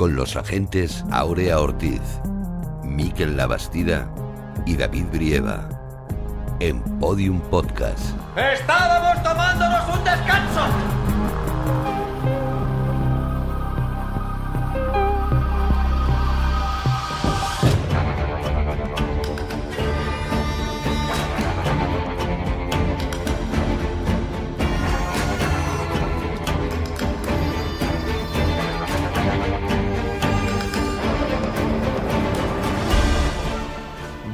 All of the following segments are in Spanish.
Con los agentes Aurea Ortiz, Miquel Labastida y David Brieva. En Podium Podcast. ¡Estábamos tomándonos un descanso!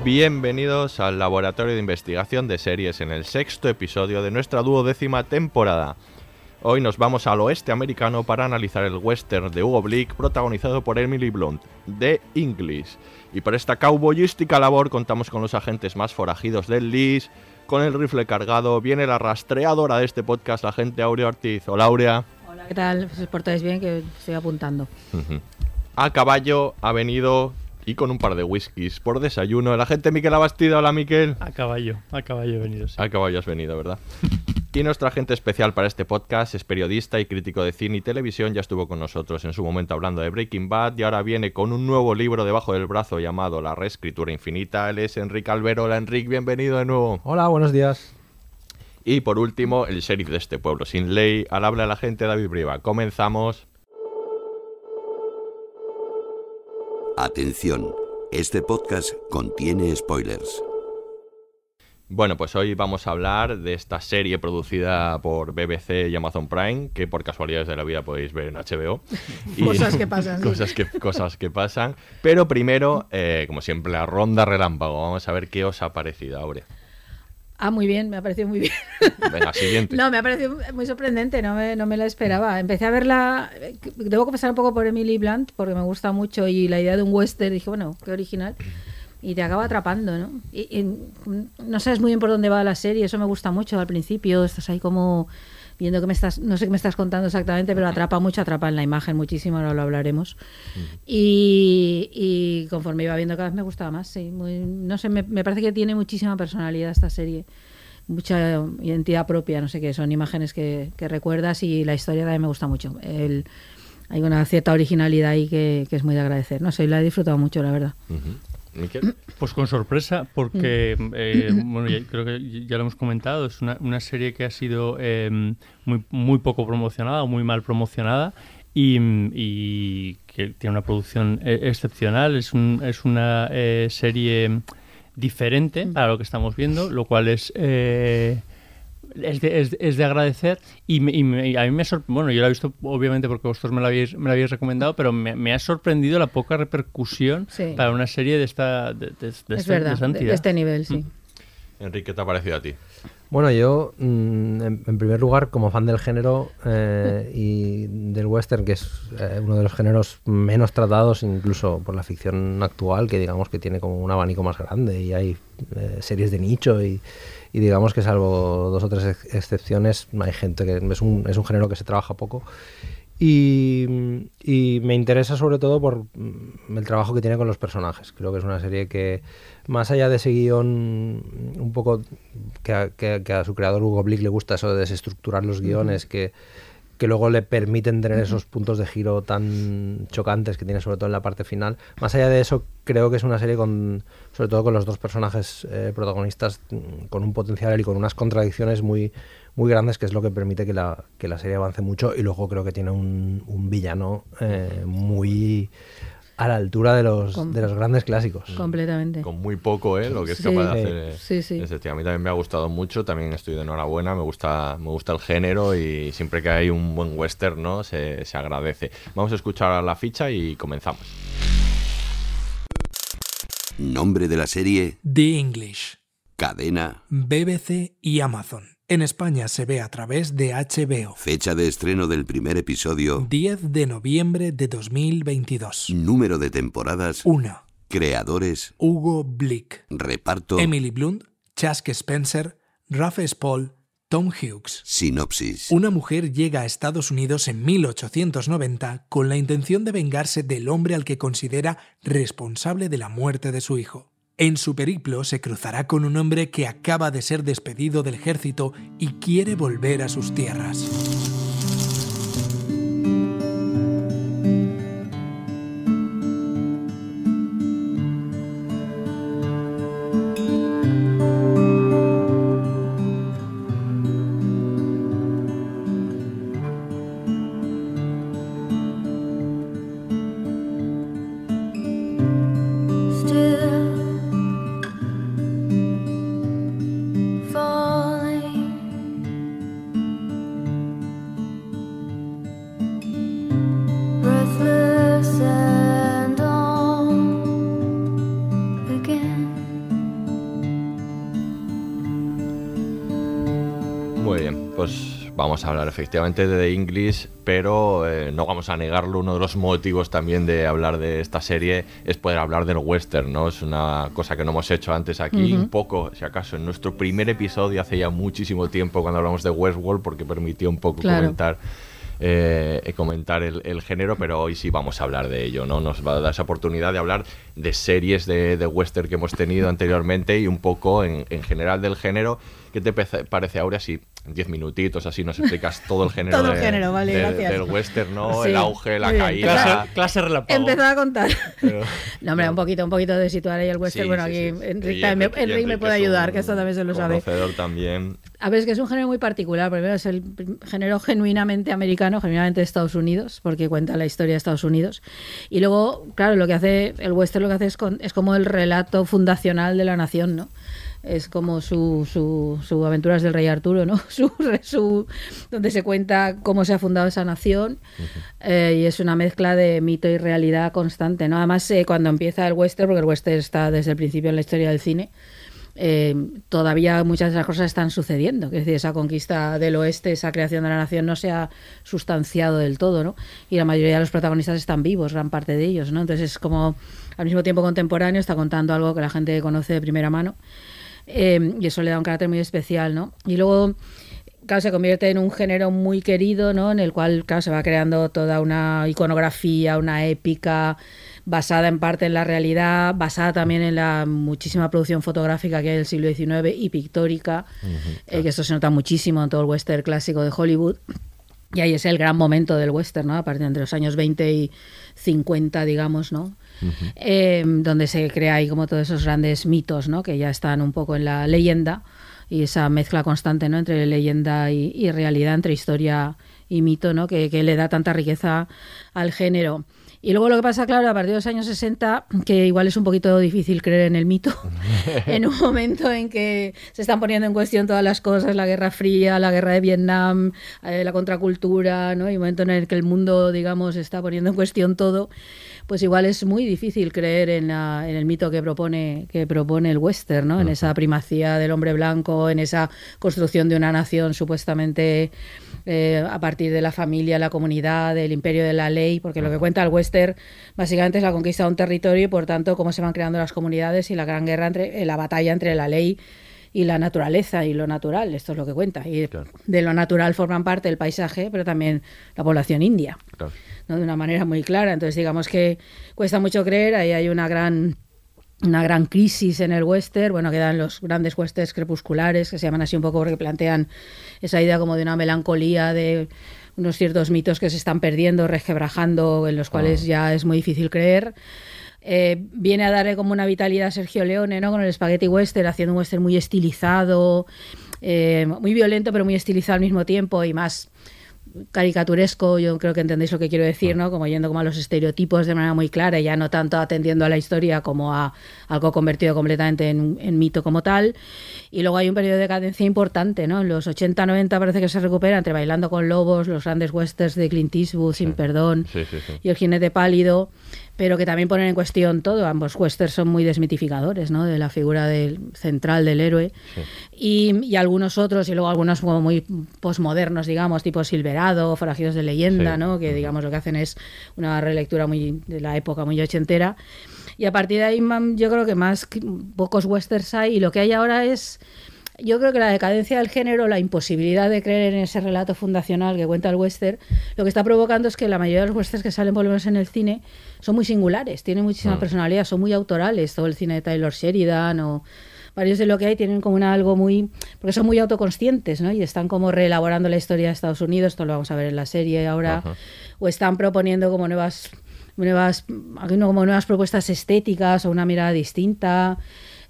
Bienvenidos al Laboratorio de Investigación de Series en el sexto episodio de nuestra duodécima temporada. Hoy nos vamos al oeste americano para analizar el western de Hugo Blick protagonizado por Emily Blunt, The English. Y por esta cowboyística labor contamos con los agentes más forajidos del LIS, con el rifle cargado, viene la rastreadora de este podcast, la agente Aurea Ortiz. Hola Aurea. Hola, ¿qué tal? Pues os portáis bien, que estoy apuntando. A caballo ha venido y con un par de whiskies por desayuno el agente Miquel Abastida. Hola Miquel. A caballo, a caballo he venido. sí. A caballo has venido, ¿verdad? Y nuestro agente especial para este podcast es periodista y crítico de cine y televisión. Ya estuvo con nosotros en su momento hablando de Breaking Bad y ahora viene con un nuevo libro debajo del brazo llamado La Reescritura Infinita. Él es Enrique Albero. Hola Enrique, bienvenido de nuevo. Hola, buenos días. Y por último, el sheriff de este pueblo sin ley. Al habla la gente David Briva. Comenzamos. Atención, este podcast contiene spoilers. Bueno, pues hoy vamos a hablar de esta serie producida por BBC y Amazon Prime, que por casualidades de la vida podéis ver en HBO. Y- Cosas que pasan, sí. Cosas que, cosas que pasan. Pero primero, eh, como siempre, la ronda relámpago. Vamos a ver qué os ha parecido, Aurea. Ah, muy bien, me ha parecido muy bien. Venga, siguiente. No, me ha parecido muy sorprendente, no me, no me la esperaba. Empecé a verla, debo confesar un poco por Emily Blunt, porque me gusta mucho y la idea de un western, dije, bueno, qué original. Y te acaba atrapando, ¿no? Y, y no sabes muy bien por dónde va la serie, eso me gusta mucho al principio, estás ahí como viendo que me estás, no sé qué me estás contando exactamente, pero atrapa mucho, atrapa en la imagen muchísimo, ahora lo hablaremos. Y, y conforme iba viendo cada vez me gustaba más, sí. Muy, no sé, me, me parece que tiene muchísima personalidad esta serie mucha identidad propia, no sé qué, son imágenes que, que recuerdas y la historia también me gusta mucho. El- hay una cierta originalidad ahí que, que es muy de agradecer. No sé, la he disfrutado mucho, la verdad. Miquel. Pues con sorpresa, porque eh, bueno, ya- creo que ya lo hemos comentado, es una, una serie que ha sido eh, muy, muy poco promocionada, o muy mal promocionada. Y, y que tiene una producción eh, excepcional, es, un- es una eh, serie diferente para lo que estamos viendo, lo cual es eh, es de, es, es de agradecer y, me- y me- y a mí me ha sorprendido, bueno, yo la he visto obviamente porque vosotros me la habéis, me la habéis recomendado, pero me, me ha sorprendido la poca repercusión Sí. para una serie de esta de, de- de es esta, de verdad, de, de este nivel, sí. Enrique, ¿qué te ha parecido a ti? Bueno, yo, mm, en, en primer lugar, como fan del género eh, y del western, que es eh, uno de los géneros menos tratados incluso por la ficción actual, que digamos que tiene como un abanico más grande y hay eh, series de nicho y, y digamos que salvo dos o tres ex- excepciones, hay gente que es un, es un género que se trabaja poco. Y, y me interesa sobre todo por mm, el trabajo que tiene con los personajes. Creo que es una serie que, más allá de ese guion, un poco que a, que- que a su creador Hugo Blick le gusta eso de desestructurar los guiones, que, que luego le permiten tener esos puntos de giro tan chocantes que tiene sobre todo en la parte final. Más allá de eso, creo que es una serie con, sobre todo con los dos personajes eh, protagonistas, mm, con un potencial y con unas contradicciones muy, muy grandes, que es lo que permite que la, que la serie avance mucho. Y luego creo que tiene un, un villano eh, muy a la altura de los, Com- de los grandes clásicos. Completamente. Con muy poco, ¿eh? Lo que es Sí. capaz de hacer. eh, Sí, sí. ese tío. A mí también me ha gustado mucho, también estoy de enhorabuena, me gusta, me gusta el género y siempre que hay un buen western, ¿no? Se, se agradece. Vamos a escuchar la ficha y comenzamos. Nombre de la serie, The English, cadena, BBC y Amazon. En España se ve a través de HBO. Fecha de estreno del primer episodio. 10 de noviembre de 2022. Número de temporadas. 1. Creadores. Hugo Blick. Reparto. Emily Blunt, Chask Spencer, Rafe Spall, Tom Hughes. Sinopsis. Una mujer llega a Estados Unidos en 1890 con la intención de vengarse del hombre al que considera responsable de la muerte de su hijo. En su periplo se cruzará con un hombre que acaba de ser despedido del ejército y quiere volver a sus tierras. Muy bien, pues vamos a hablar efectivamente de The English, pero eh, no vamos a negarlo. Uno de los motivos también de hablar de esta serie es poder hablar del western, ¿no? Es una cosa que no hemos hecho antes aquí, un poco, si acaso, en nuestro primer episodio hace ya muchísimo tiempo cuando hablamos de Westworld, porque permitió un poco Claro. comentar. eh, comentar el, el género, pero hoy sí vamos a hablar de ello, ¿no? Nos va a dar esa oportunidad de hablar de series de, de western que hemos tenido anteriormente y un poco en, en general del género. ¿Qué te parece, Aurea, si en 10 minutitos así nos explicas todo el género, Todo el de- género, vale, de- gracias. del western, ¿no? Sí, el auge, la caída. Clase, clase relámpago. Empezaba a contar. Pero- No, hombre, un poquito, un poquito de situar ahí el western. Sí, bueno, sí, aquí. Enrique, también- Enrique- Enrique me puede ayudar, que esto también se lo sabe. Conocedor también. A ver, es que es un género muy particular. Primero es el género genuinamente americano, genuinamente de Estados Unidos, porque cuenta la historia de Estados Unidos. Y luego, claro, lo que hace el western lo que hace es, con- es como el relato fundacional de la nación, ¿no? Es como su, su, su Aventuras del Rey Arturo, ¿no? Su, su, donde se cuenta cómo se ha fundado esa nación. Eh, y es una mezcla de mito y realidad constante, ¿no? Además, eh, cuando empieza el western, porque el western está desde el principio en la historia del cine, eh, todavía muchas de las cosas están sucediendo. Es decir, esa conquista del oeste, esa creación de la nación no se ha sustanciado del todo, ¿no? Y la mayoría de los protagonistas están vivos, gran parte de ellos, ¿no? Entonces es como al mismo tiempo contemporáneo, está contando algo que la gente conoce de primera mano. Eh, y eso le da un carácter muy especial, ¿no? Y luego claro, se convierte en un género muy querido, ¿no? En el cual, claro, se va creando toda una iconografía, una épica basada en parte en la realidad, basada también en la muchísima producción fotográfica que hay del siglo XIX y pictórica, eh, que esto se nota muchísimo en todo el western clásico de Hollywood. Y ahí es el gran momento del western, ¿no? A partir de entre los años 20 y 50, digamos, ¿no? Eh, donde se crea ahí como todos esos grandes mitos, ¿no? Que ya están un poco en la leyenda y esa mezcla constante, ¿no? Entre leyenda y, y realidad, entre historia y mito, ¿no? Que, que le da tanta riqueza al género. Y luego lo que pasa, claro, a partir de los años 60, que igual es un poquito difícil creer en el mito, en un momento en que se están poniendo en cuestión todas las cosas, la Guerra Fría, la Guerra de Vietnam, eh, la contracultura, ¿no? Y un momento en el que el mundo, digamos, está poniendo en cuestión todo, pues igual es muy difícil creer en, la- en el mito que propone, que propone el western, ¿no? En esa primacía del hombre blanco, en esa construcción de una nación supuestamente eh, a partir de la familia, la comunidad, del imperio de la ley, porque lo que cuenta el western básicamente es la conquista de un territorio y por tanto cómo se van creando las comunidades y la gran guerra entre eh, la batalla entre la ley y la naturaleza y lo natural, esto es lo que cuenta. Y Claro. de lo natural forman parte el paisaje, pero también la población india. Claro. ¿No? de una manera muy clara. Entonces, digamos que cuesta mucho creer, ahí hay una gran una gran crisis en el western, bueno, quedan los grandes westerns crepusculares, que se llaman así un poco porque plantean esa idea como de una melancolía, de unos ciertos mitos que se están perdiendo, resquebrajando, en los cuales ya es muy difícil creer. Eh, viene a darle como una vitalidad a Sergio Leone, ¿no? Con el Spaghetti Western, haciendo un western muy estilizado, eh, muy violento, pero muy estilizado al mismo tiempo y más caricaturesco, yo creo que entendéis lo que quiero decir, ¿no? Como yendo como a los estereotipos de manera muy clara, y ya no tanto atendiendo a la historia como a algo convertido completamente en, en mito como tal. Y luego hay un periodo de decadencia importante, ¿no? En los 80-90 parece que se recupera entre Bailando con Lobos, los grandes westerns de Clint Eastwood, Sin Perdón Sí, sí, sí. y El Jinete Pálido, pero que también ponen en cuestión todo. Ambos westerns son muy desmitificadores, ¿no? De la figura del, central del héroe. Y, y algunos otros, y luego algunos como muy posmodernos, digamos, tipo Silverado, Forajidos de Leyenda, Sí. ¿no? Que digamos lo que hacen es una relectura muy de la época muy ochentera. Y a partir de ahí yo creo que más pocos westerns hay y lo que hay ahora es yo creo que la decadencia del género, la imposibilidad de creer en ese relato fundacional que cuenta el western, lo que está provocando es que la mayoría de los westerns que salen por lo menos en el cine son muy singulares, tienen muchísima Mm. personalidad, son muy autorales, todo el cine de Taylor Sheridan o varios de lo que hay tienen como una algo muy porque son muy autoconscientes, ¿no? Y están como reelaborando la historia de Estados Unidos, esto lo vamos a ver en la serie ahora, Ajá. o están proponiendo como nuevas nuevas como nuevas propuestas estéticas o una mirada distinta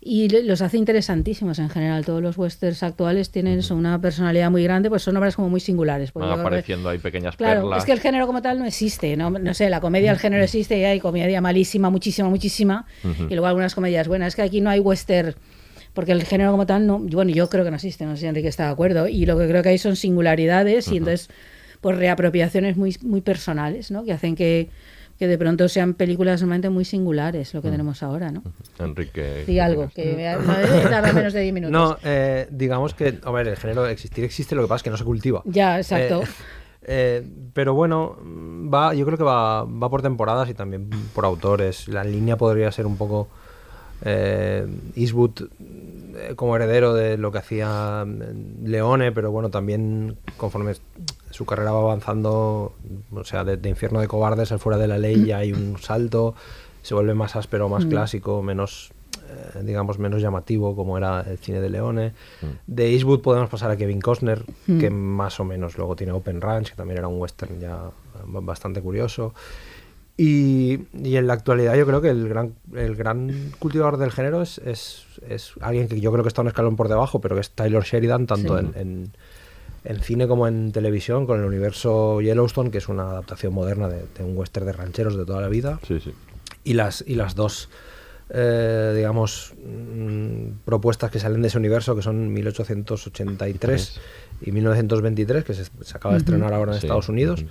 y los hace interesantísimos en general. Todos los westerns actuales tienen una personalidad muy grande, pues son obras como muy singulares. Van apareciendo ahí pequeñas Claro, perlas. es que el género como tal no existe, ¿no? No sé, la comedia, el género existe y hay comedia malísima, muchísima, muchísima, y luego algunas comedias buenas. Es que aquí no hay western, porque el género como tal, no, bueno, yo creo que no existe, no sé si Enrique está de acuerdo, y lo que creo que hay son singularidades y entonces, pues reapropiaciones muy, muy personales, ¿no? Que hacen que, que de pronto sean películas realmente muy singulares, lo que tenemos ahora, ¿no? Enrique. Di algo, que me, me tarda menos de 10 minutos. No, eh, digamos que, a ver, el género existir existe, lo que pasa es que no se cultiva. Ya, exacto. Eh, eh, pero bueno, mm, va, yo creo que va, va por temporadas y también por autores. La línea podría ser un poco eh, Eastwood como heredero de lo que hacía mm, Leone, pero bueno, también conforme su carrera va avanzando, o sea, de, de Infierno de Cobardes al Fuera de la Ley ya hay un salto, se vuelve más áspero, más Mm. clásico, menos, eh, digamos, menos llamativo como era el cine de Leone. De Eastwood podemos pasar a Kevin Costner, Mm. que más o menos luego tiene Open Ranch, que también era un western ya ba- bastante curioso. Y, y en la actualidad yo creo que el gran, el gran cultivador del género es, es, es alguien que yo creo que está un escalón por debajo, pero que es Taylor Sheridan, tanto Sí. en, en- en cine como en televisión, con el universo Yellowstone, que es una adaptación moderna de, de un western de rancheros de toda la vida. Sí, sí. Y las, y las dos, eh, digamos, mm, propuestas que salen de ese universo, que son 1883 y 1923, que se, se acaba de estrenar ahora en. Estados Unidos.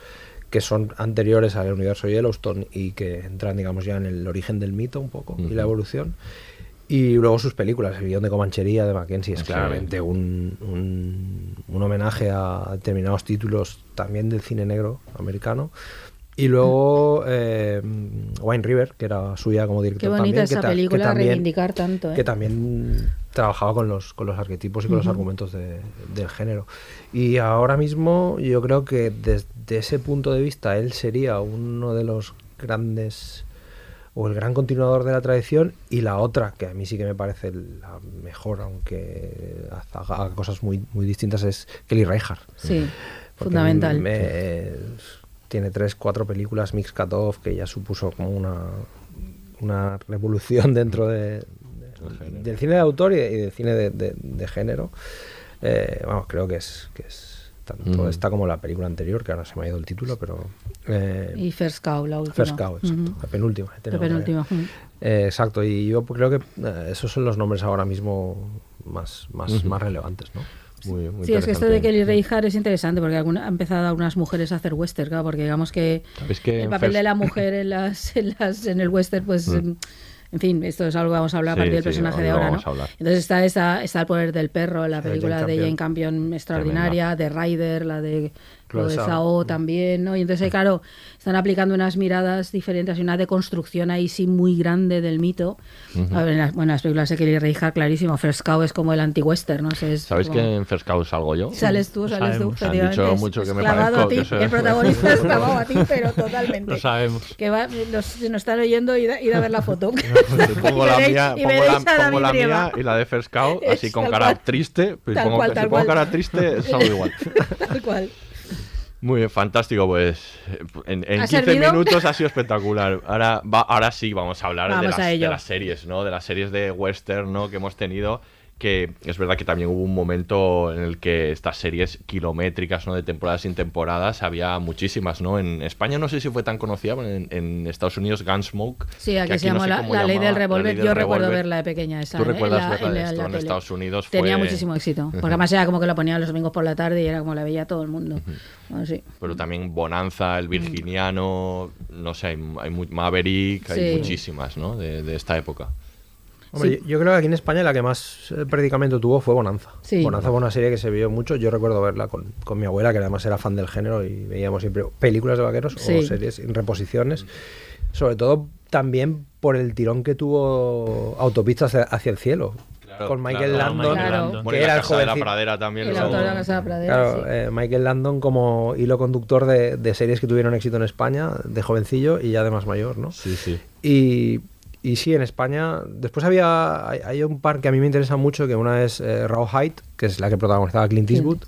Que son anteriores al universo Yellowstone y que entran, digamos, ya en el origen del mito un poco y la evolución. Y luego sus películas, El guion de Comanchería de Mackenzie es claramente un, un, un homenaje a determinados títulos también del cine negro americano. Y luego eh, Wine River, que era suya como director Qué bonita también. esa que ta- que película, también- reivindicar tanto, ¿eh? que también trabajaba con los, con los arquetipos y con los argumentos de- del género. Y ahora mismo yo creo que desde ese punto de vista él sería uno de los grandes o el gran continuador de la tradición y la otra que a mí sí que me parece la mejor aunque haga cosas muy muy distintas es Kelly Reichardt Sí, porque fundamental. me- tiene tres, cuatro películas, Mix Cut Off, que ya supuso como una, una revolución dentro de, de- del cine de autor y, de- y del cine de, de- de género. Eh, vamos, creo que es, que es tanto Mm. esta como la película anterior, que ahora se me ha ido el título, pero... eh, Y First Cow, la última. First Cow, exacto, la penúltima. La penúltima. Eh, exacto, y yo creo que eh, esos son los nombres ahora mismo más, más, más relevantes, ¿no? Muy, muy Sí, es que esto de. Kelly Reichardt es interesante porque alguna, ha empezado algunas mujeres a hacer western, claro, porque digamos que ¿Sabéis que el papel First- de la mujer en las, en las en el western, pues Mm. en fin, esto es algo que vamos a hablar a Sí, partir del sí, personaje hoy de ahora, ¿no? Entonces está esa, está el poder del perro, la película Jane de Jane Campion. Campion extraordinaria, de Ryder, la de lo de. Sao también, ¿no? Y entonces claro, están aplicando unas miradas diferentes y una deconstrucción ahí sí muy grande del mito. A ver, en las, bueno, las películas de Kelly Reichardt, clarísimo, First Cow es como el anti-western, ¿no? sé, es ¿Sabéis como- que en First Cow salgo yo? Sales tú, sales tú. Han dicho es- mucho que me parezco a ti. que El protagonista es clavado a ti, pero totalmente. Lo sabemos. Que va, los, nos están oyendo y id a ver la foto. pongo Y la mía, y pongo la, a pongo la mía y la de First Cow, así con tal cara cual. triste. Pues Tal pongo- cual, si pongo cual. cara triste, salgo igual. Tal cual. Muy bien, fantástico, pues en, en ¿Ha 15 servido? minutos ha sido espectacular. Ahora, va, ahora sí vamos a hablar de las, a de las series, ¿no? De las series de western, ¿no? Que hemos tenido, que es verdad que también hubo un momento en el que estas series kilométricas, ¿no? De temporadas sin temporadas, había muchísimas, ¿no? En España no sé si fue tan conocida, pero en, en Estados Unidos Gunsmoke. Sí, que aquí se no sé la, ley del revólver. Yo recuerdo verla de pequeña esa. ¿Tú ¿eh? recuerdas la- verla de la- esto? En. Estados Unidos Tenía muchísimo éxito. Porque además era como que la ponían los domingos por la tarde y era como la veía todo el mundo. Bueno, sí. Pero también Bonanza, El Virginiano, no sé, hay, hay Maverick, hay Sí. muchísimas, ¿no? De, de esta época. Hombre, Sí. yo, yo creo que aquí en España la que más eh, predicamento tuvo fue Bonanza. Sí. Bonanza fue una serie que se vio mucho. Yo recuerdo verla con, con mi abuela, que además era fan del género, y veíamos siempre películas de vaqueros o series en reposiciones. Sobre todo también por el tirón que tuvo Autopista hacia, hacia el cielo. Claro, con Michael claro. Landon, Michael Claro. Landon. Bueno, que y era la el de la jovencito. Pradera también. El autor de la Casa de la Pradera. Claro, sí. eh, Michael Landon como hilo conductor de, de series que tuvieron éxito en España, de jovencillo y ya de más mayor, ¿no? Sí, sí. Y, y sí, en España. Después había. Hay, hay un par que a mí me interesa mucho, que una es eh, Raw Height, que es la que protagonizaba Clint Eastwood,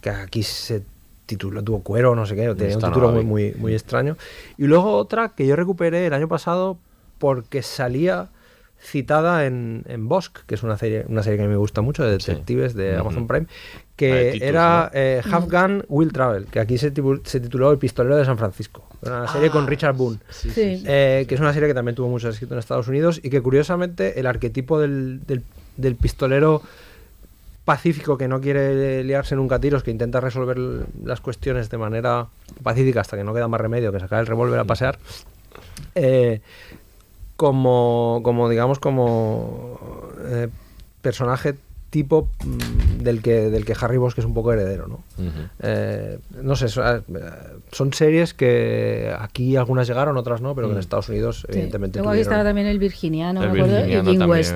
que aquí se tituló, tuvo cuero, no sé qué, tenía un título muy, muy, muy extraño. Y luego otra que yo recuperé el año pasado porque salía citada en, en Bosque, que es una serie, una serie que a mí me gusta mucho, de Sí. detectives de. Amazon Prime, que Titus, era ¿no? eh, Half Gun Will Travel, que aquí se, se tituló El pistolero de San Francisco. Una serie Ah, con Richard Boone. Sí. Eh, que es una serie que también tuvo mucho éxito en Estados Unidos y que curiosamente el arquetipo del, del- del pistolero pacífico que no quiere liarse nunca a tiros, que intenta resolver las cuestiones de manera pacífica hasta que no queda más remedio que sacar el revólver a pasear, eh, como, como digamos, como eh, personaje tipo mm, del que, del que Harry Bosch es un poco heredero, ¿no? Eh, no sé, so- eh, son series que aquí algunas llegaron, otras no, pero que en Mm. Estados Unidos, Sí. evidentemente, Luego aquí estaba también el Virginiano, El me acuerdo, y también. West.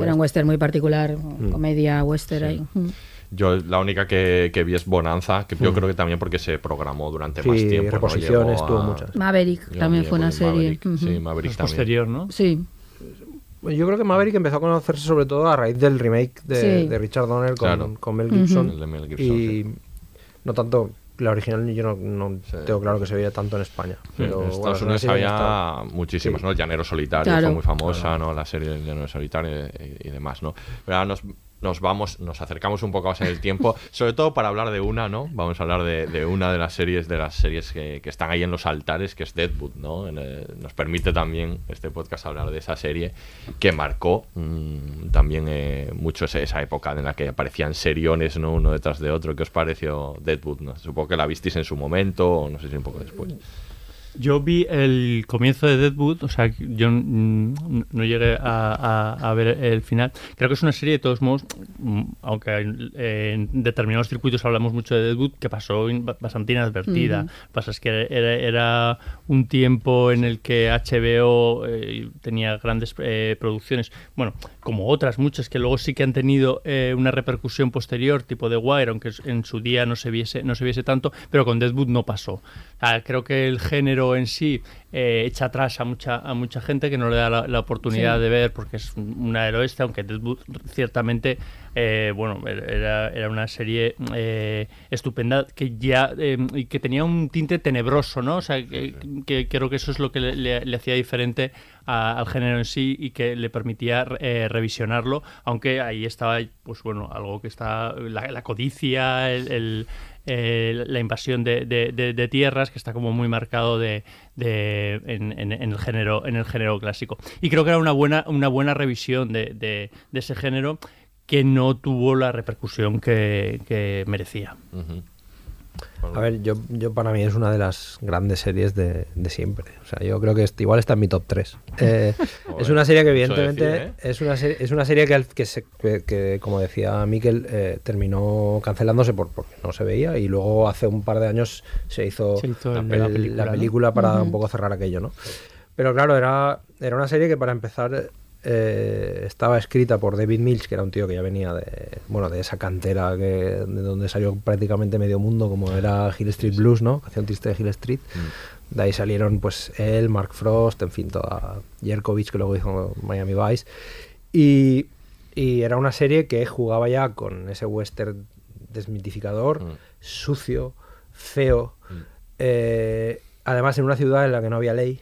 Era un western muy particular, comedia western Sí. ahí. Mm. Yo la única que, que vi es Bonanza, que yo creo que también porque se programó durante Sí, más tiempo. ¿no? reposiciones, Llegó tuvo a- muchas. Maverick yo también fue una Maverick, serie. Sí. Maverick Es también. posterior, ¿no? Sí, Yo creo que Maverick empezó a conocerse sobre todo a raíz del remake de, Sí. de Richard Donner con, Claro. con Mel. Gibson. El de Mel Gibson, y no tanto la original, yo no, no Sí. tengo claro que se veía tanto en España. Pero en Estados Unidos serie había está- muchísimos, Sí. ¿no? El Llanero Solitario Claro. fue muy famosa, ¿no? La serie del Llanero Solitario y, y demás, ¿no? Pero ahora nos, nos vamos, nos acercamos un poco más en el tiempo, sobre todo para hablar de una, ¿no? Vamos a hablar de, una de las series, de las series que, están ahí en los altares, que es Deadwood, ¿no? Eh, nos permite también este podcast hablar de esa serie que marcó mm, también eh, mucho esa época en la que aparecían seriones, ¿no? Uno detrás de otro. ¿Qué os pareció Deadwood? ¿no? Supongo que la visteis en su momento, o no sé si un poco después. Yo vi el comienzo de Deadwood, o sea, yo mm, no llegué a, a- a ver el final. Creo que es una serie, de todos modos, mm, aunque eh, en determinados circuitos hablamos mucho de Deadwood, que pasó bastante inadvertida. Ujú. Lo que pasa es que era, era un tiempo en el que HBO eh, tenía grandes eh, producciones, bueno, como otras muchas que luego sí que han tenido eh, una repercusión posterior, tipo de Wire, aunque en su día no se viese, no se viese tanto, pero con Deadwood no pasó. Creo que el género en sí eh, echa atrás a mucha, a mucha gente que no le da la, la oportunidad Sí. de ver porque es una del oeste, aunque Deadwood ciertamente, eh, bueno, era, era una serie eh, estupenda que ya eh, que tenía un tinte tenebroso, ¿no? O sea, que, que creo que eso es lo que le, le- le hacía diferente a- al género en sí y que le permitía eh, revisionarlo, aunque ahí estaba, pues bueno, algo que está, la, la codicia, el- el, eh, la invasión de, de- de- de tierras que está como muy marcado de, de- en, en- en el género en el género clásico y creo que era una buena una buena revisión de, de- de ese género que no tuvo la repercusión que, que merecía. A ver, yo, yo para mí es una de las grandes series de, de siempre. O sea, yo creo que igual está en mi top 3. es Joder, una serie que evidentemente decir, ¿eh? es, una serie, es una serie que, que, se- que- que, como decía Miquel, eh, terminó cancelándose por, porque no se veía y luego hace un par de años se hizo, Se hizo el- el- la la película, para un poco cerrar aquello, ¿no? Pero claro, era, era una serie que para empezar eh, estaba escrita por David Mills, que era un tío que ya venía de, bueno, de esa cantera que, de donde salió prácticamente medio mundo, como era Hill Street Blues, ¿no? Canción triste de Hill Street. De ahí salieron pues él, Mark Frost, en fin, toda Jerkovich, que luego hizo Miami Vice. Y, y era una serie que jugaba ya con ese western desmitificador, Mm. sucio, feo, eh, además en una ciudad en la que no había ley,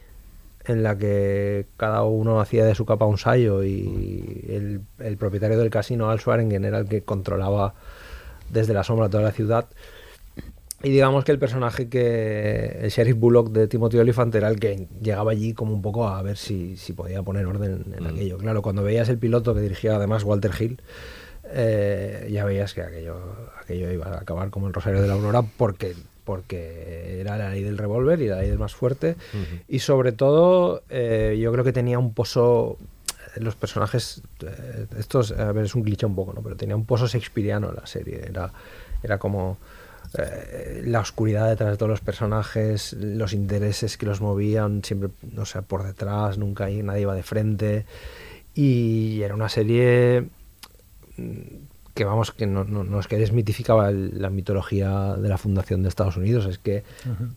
en la que cada uno hacía de su capa un sayo y el, el propietario del casino, Al Schwaringen, era el que controlaba desde la sombra toda la ciudad. Y digamos que el personaje que. El sheriff Bullock de Timothy Olyphant era el que llegaba allí como un poco a ver si, si podía poner orden en aquello. Claro, cuando veías el piloto que dirigía además Walter Hill, eh, ya veías que aquello, aquello iba a acabar como el Rosario de la Aurora porque, porque era la ley del revólver y la ley del más fuerte. Y sobre todo, eh, yo creo que tenía un pozo. Los personajes, eh, estos, a ver, es un cliché un poco, ¿no? Pero tenía un pozo shakespeariano la serie. Era, era como eh, la oscuridad detrás de todos los personajes, los intereses que los movían, siempre, no sé, por detrás, nunca nadie iba de frente. Y era una serie mm, que, vamos, que no, no- no es que desmitificaba el- la mitología de la fundación de Estados Unidos, es que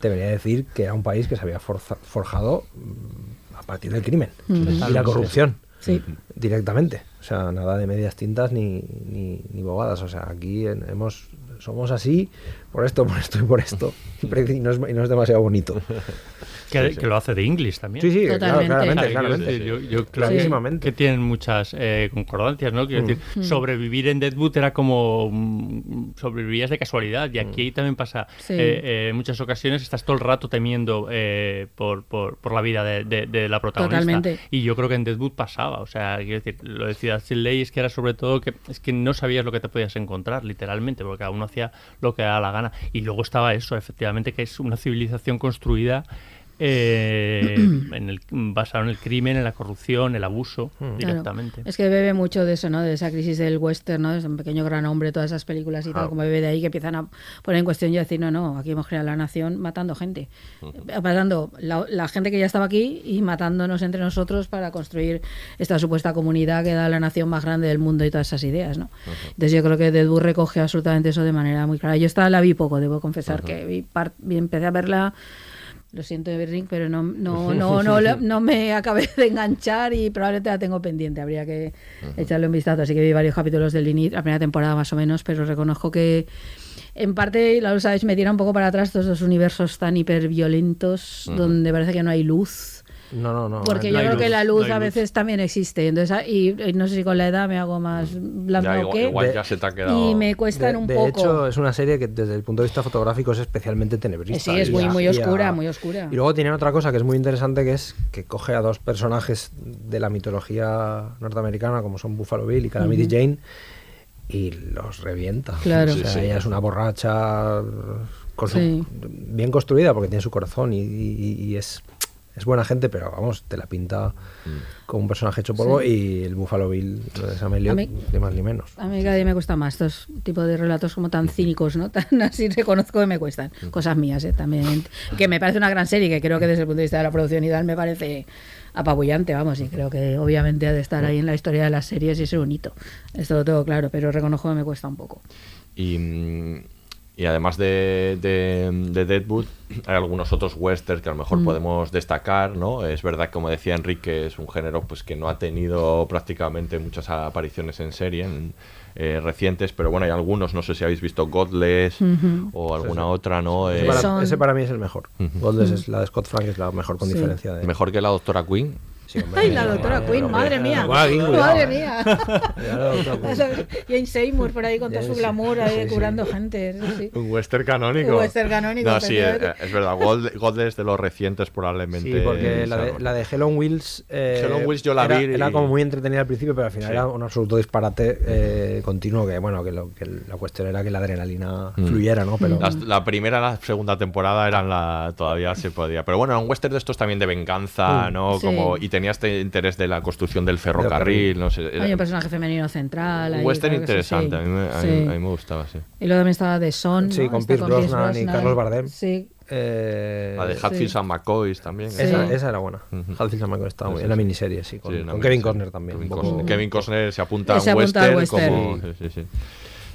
te venía a decir que era un país que se había forza- forjado mm, a partir del crimen y la corrupción Sí. directamente. O sea, nada de medias tintas ni, ni, ni bobadas. O sea, aquí hemos somos así por esto, por esto y por esto. Y no es, y no es demasiado bonito. Que, que lo hace de English también. Sí, sí, claro, claramente, claramente. decir, yo, yo creo Clarísimamente. que, tienen muchas eh, concordancias, ¿no? Quiero decir, Mm. sobrevivir en Deadwood era como mm, sobrevivías de casualidad y aquí también pasa. Sí. eh, eh, en muchas ocasiones estás todo el rato temiendo eh, por, por, por la vida de, de- de la protagonista. Totalmente. Y yo creo que en Deadwood pasaba. O sea, quiero decir, lo de Ciudad Sin Ley es que era sobre todo que es que no sabías lo que te podías encontrar, literalmente, porque cada uno hacía lo que daba la gana. Y luego estaba eso, efectivamente, que es una civilización construida eh, en el, basado en el crimen, en la corrupción, el abuso, Claro. directamente. Es que bebe mucho de eso, ¿no? De esa crisis del western, ¿no? De un pequeño gran hombre, todas esas películas y tal, como bebe de ahí que empiezan a poner en cuestión y a decir, no, no, aquí hemos creado la nación matando gente. Eh, Matando la, la gente que ya estaba aquí y matándonos entre nosotros para construir esta supuesta comunidad que da la nación más grande del mundo y todas esas ideas, ¿no? Entonces yo creo que Deadwood recoge absolutamente eso de manera muy clara. Yo esta la vi poco, debo confesar que vi par- vi- empecé a verla lo siento, Everring, pero no, no, no, no, no me acabé de enganchar y probablemente la tengo pendiente. Habría que echarle un vistazo. Así que vi varios capítulos del Init, la primera temporada más o menos, pero reconozco que en parte, la sabéis, me tira un poco para atrás todos los universos tan hiperviolentos donde parece que no hay luz. No, no, no. Porque no yo creo luz, que la luz a luz. veces también existe. Entonces, ah, y, y no sé si con la edad me hago más blanda Ya, o igual, qué. igual De- ya se te ha quedado. Y me cuestan de, un de poco. hecho, es una serie que desde el punto de vista fotográfico es especialmente tenebrista. Sí, es muy- muy a- oscura, muy oscura. Y luego tiene otra cosa que es muy interesante, que es que coge a dos personajes de la mitología norteamericana, como son Buffalo Bill y Calamity Jane, y los revienta. Claro. O sea, Sí, ella es una borracha con su- Sí. bien construida porque tiene su corazón y, y- y es, es buena gente, pero vamos, te la pinta como un personaje hecho polvo y el Buffalo Bill de Sam Elliott, A mí- ni más ni menos. A mí cada día me cuesta más estos tipos de relatos como tan cínicos, ¿no? Tan así reconozco que me cuestan. Cosas mías, ¿eh? También. Que me parece una gran serie, que creo que desde el punto de vista de la producción y tal me parece apabullante, vamos, y creo que obviamente ha de estar ahí en la historia de las series y ser un hito. Esto lo tengo claro, pero reconozco que me cuesta un poco. Y, mm, y además de, de, de Deadwood, hay algunos otros westerns que a lo Mm. mejor podemos destacar, ¿no? Es verdad, como decía Enrique, es un género pues que no ha tenido prácticamente muchas apariciones en serie en, eh, recientes, pero bueno, hay algunos, no sé si habéis visto Godless o alguna otra, ¿no? Ese Eh, para, Son- ese para mí es el mejor. Godless es la de Scott Frank, es la mejor con Sí. diferencia de. mejor que la Doctora Queen. Sí, hombre. ¡Ay, la doctora Queen! ¡Madre mía! ¡Madre eh. mía! Jane Seymour por ahí con todo su glamour, ahí Sí, sí. curando gente. sí, sí. Un western canónico. Un western canónico, No, sí, eh, es verdad. Godless de los recientes probablemente. Sí, porque la de, la de Hell on Wheels. eh, Hell on Wheels yo la era, vi y- Era como muy entretenida al principio, pero al final Sí. era un absoluto disparate eh, continuo. Que bueno, que, lo- que la cuestión era que la adrenalina Mm. fluyera, ¿no? Pero. La primera y la segunda temporada eran la todavía se podía pero bueno era un western de estos también de venganza Mm. no Sí. como y tenía este interés de la construcción del ferrocarril no sé era Hay un personaje femenino central. un ahí, western claro sí, interesante sí. a, mí me, a mí- Sí. a mí me gustaba sí Y luego también estaba The Son. Sí, ¿no? con Pierce Brosnan y Carlos Bardem. Sí. eh, la de Hatfield and McCoys también Sí. esa, esa era buena. Ujú. Hatfield and McCoy estaba muy Sí, En la sí. miniserie, sí. Con, Sí, con Kevin. Costner también. Kevin un poco- Costner, Kevin Costner se apunta a Se un apunta al western, western. como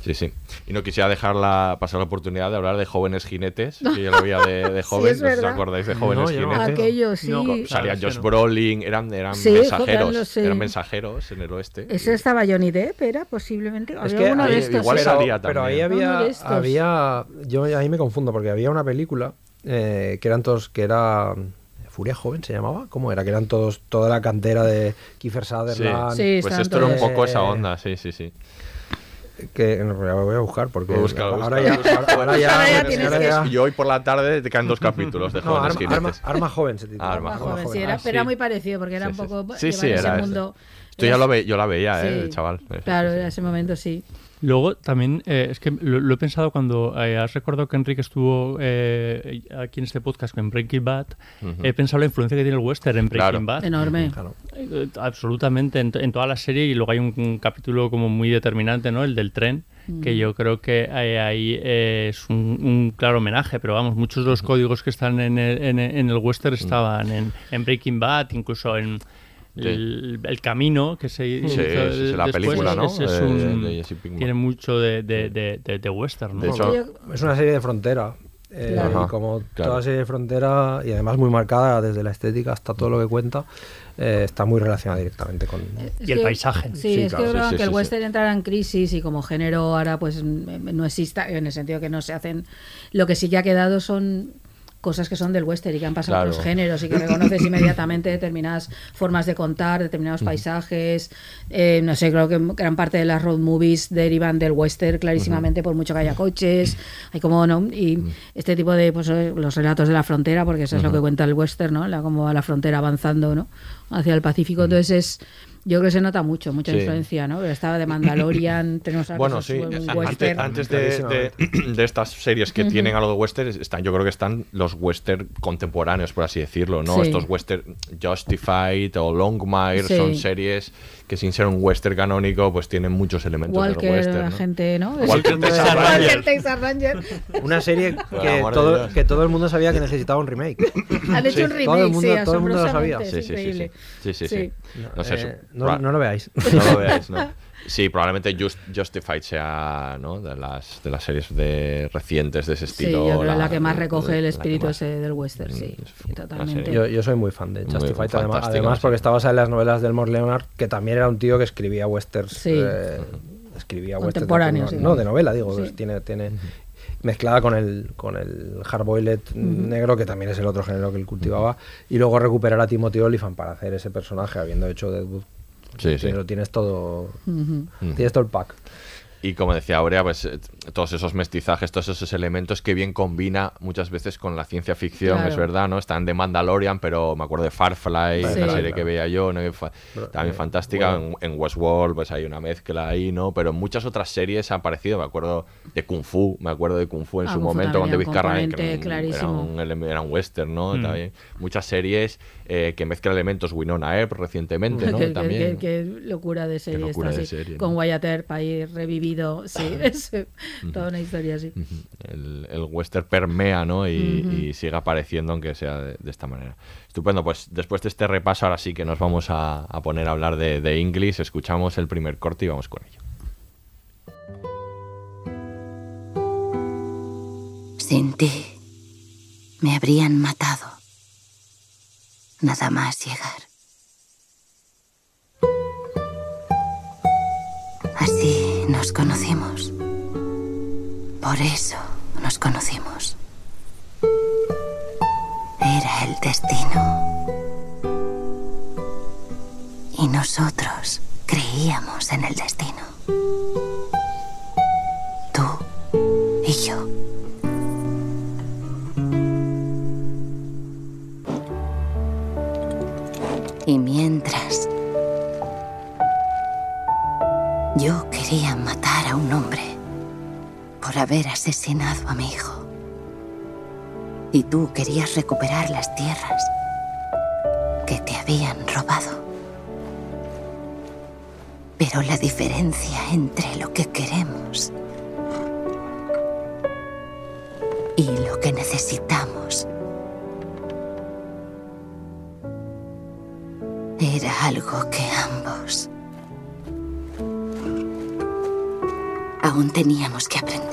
sí, sí, sí. Sí, sí. Y no quisiera dejar la, pasar la oportunidad de hablar de jóvenes jinetes, que yo lo veía de, de joven, no sé si os acordáis de jóvenes No, yo no. jinetes. Aquello, sí. No, Salía Claro, Josh sí, no. Brolin, eran, eran Sí, mensajeros, joder, sí. eran mensajeros en el oeste. Ese estaba Johnny Depp, era posiblemente. Es Había que alguno ahí de estos. igual sí. pero, salía pero ahí. Uno había, había yo ahí me confundo porque había una película eh, que eran todos que era Furia Joven se llamaba, ¿cómo era? Que eran todos toda la cantera de Kiefer Sutherland. Sí, Pues están esto era un poco esa onda, sí, sí, sí. Que en realidad lo voy a buscar porque Búscalo, ahora, búscalo. ya, ahora, ahora ya, Ahora ya tienes ahora que- ya- Y hoy por la tarde te caen dos capítulos de No, jóvenes arma, arma. Arma Joven se titula. Arma joven. joven, sí, era, Ah, pero era muy parecido porque era Sí, un poco Sí, sí, era ese. mundo. Esto ya lo, ve, yo la veía, eh, Sí. chaval. Claro, en ese momento sí. Luego también, eh, es que lo, lo he pensado cuando eh, has recordado que Enrique estuvo eh, aquí en este podcast con Breaking Bad, he pensado la influencia que tiene el western en Breaking Claro. Bad. Enorme. Claro. Eh, Absolutamente, en, to- en toda la serie y luego hay un, un capítulo como muy determinante, ¿no? El del tren, que yo creo que ahí, ahí, eh, es un, un claro homenaje, pero vamos, muchos de los códigos que están en el, en el- en el western estaban en, en Breaking Bad, incluso en el, el camino que se hizo Sí, sí, sí, la después, película, ¿no? es- es Eh, un- de Jesse Pinkman. tiene mucho de, de, de, de- de western, ¿no? De hecho, Es una serie de frontera. eh, Claro. y como Claro. toda serie de frontera, y además muy marcada desde la estética hasta todo lo que cuenta, eh, está muy relacionada directamente con. Es Y el que- paisaje. Sí, Sí, es claro. que yo creo Sí, sí, que el sí, western entrará en crisis y como género ahora pues mm, no exista, en el sentido que no se hacen. Lo que sí que ha quedado son cosas que son del western y que han pasado Claro. otros géneros y que reconoces inmediatamente determinadas formas de contar, determinados paisajes. Eh, no sé, creo que gran parte de las road movies derivan del western clarísimamente, por mucho que haya coches. Hay como, ¿no? Y este tipo de, pues eh, los relatos de la frontera, porque eso es lo que cuenta el western, ¿no? La, como a la frontera avanzando, ¿no? Hacia el Pacífico. Entonces es. Yo creo que se nota mucho, mucha Sí. influencia, ¿no? Estaba de Mandalorian, tenemos Bueno, sí, antes, western. antes de, de- de estas series que tienen algo de western, están, yo creo que están los western contemporáneos, por así decirlo, ¿no? Sí. Estos western Justified o Longmire Sí. son series que sin ser un western canónico, pues tienen muchos elementos del Walker, western. la ¿no? gente, ¿no? Walker Texas Ranger. Texas Ranger. Una serie que todo, que todo el mundo sabía que necesitaba un remake. Han hecho un todo remake, el mundo- sí, todo el mundo lo sabía. Sí, sí, sí, sí. Sí, sí, sí. No sé, Eh, su- no, no lo veáis. No lo veáis, ¿no? Sí, probablemente Just- Justified sea ¿no? de, las, de las series de recientes de ese Sí, estilo. yo creo la, que más recoge el la espíritu más- ese del western, sí, Mm, sí, totalmente. Yo, yo soy muy fan de Justified, además, además sí. porque está basada en las novelas del Morse Leonard, que también era un tío que escribía westerns. Sí. eh, escribía westerns. Contemporáneos, No, sí. no, de novela, digo. Sí. pues tiene, tiene mezclada con el, con el hardboiled negro, que también es el otro género que él cultivaba, y luego recuperar a Timothy Olyphant para hacer ese personaje, habiendo hecho Deadwood. Sí, sí. Pero tienes todo, tienes todo el pack. Y como decía Aurea, pues eh, todos esos mestizajes, todos esos elementos que bien combina muchas veces con la ciencia ficción, Claro. es verdad, ¿no? Están de Mandalorian, pero me acuerdo de Farfly, Sí. la serie que veía yo, ¿no? También eh, fantástica. bueno. En, en Westworld, pues hay una mezcla ahí, ¿no? Pero en muchas otras series han aparecido, me acuerdo de Kung Fu, me acuerdo de Kung Fu en Ah, su Kung momento con David era un Carradine, que era un, era clarísimo. un, ele- era un western, ¿no? Mm. También. Muchas series eh, que mezclan elementos Winona Earp recientemente, ¿no? Qué- también. qué- qué locura de serie locura esta, de serie, Con. Wyatt Earp ahí revivido, sí, es toda una historia así. El, el western permea, ¿no? Y, sigue apareciendo, aunque sea de, de esta manera. Estupendo, pues después de este repaso, ahora sí que nos vamos a, a poner a hablar de, de English. Escuchamos el primer corte y vamos con ello. Sin ti me habrían matado. Nada más llegar. Así nos conocimos. Por eso nos conocimos. Era el destino. Y nosotros creíamos en el destino. Haber asesinado a mi hijo. Y tú querías recuperar las tierras que te habían robado. Pero la diferencia entre lo que queremos y lo que necesitamos era algo que ambos aún teníamos que aprender.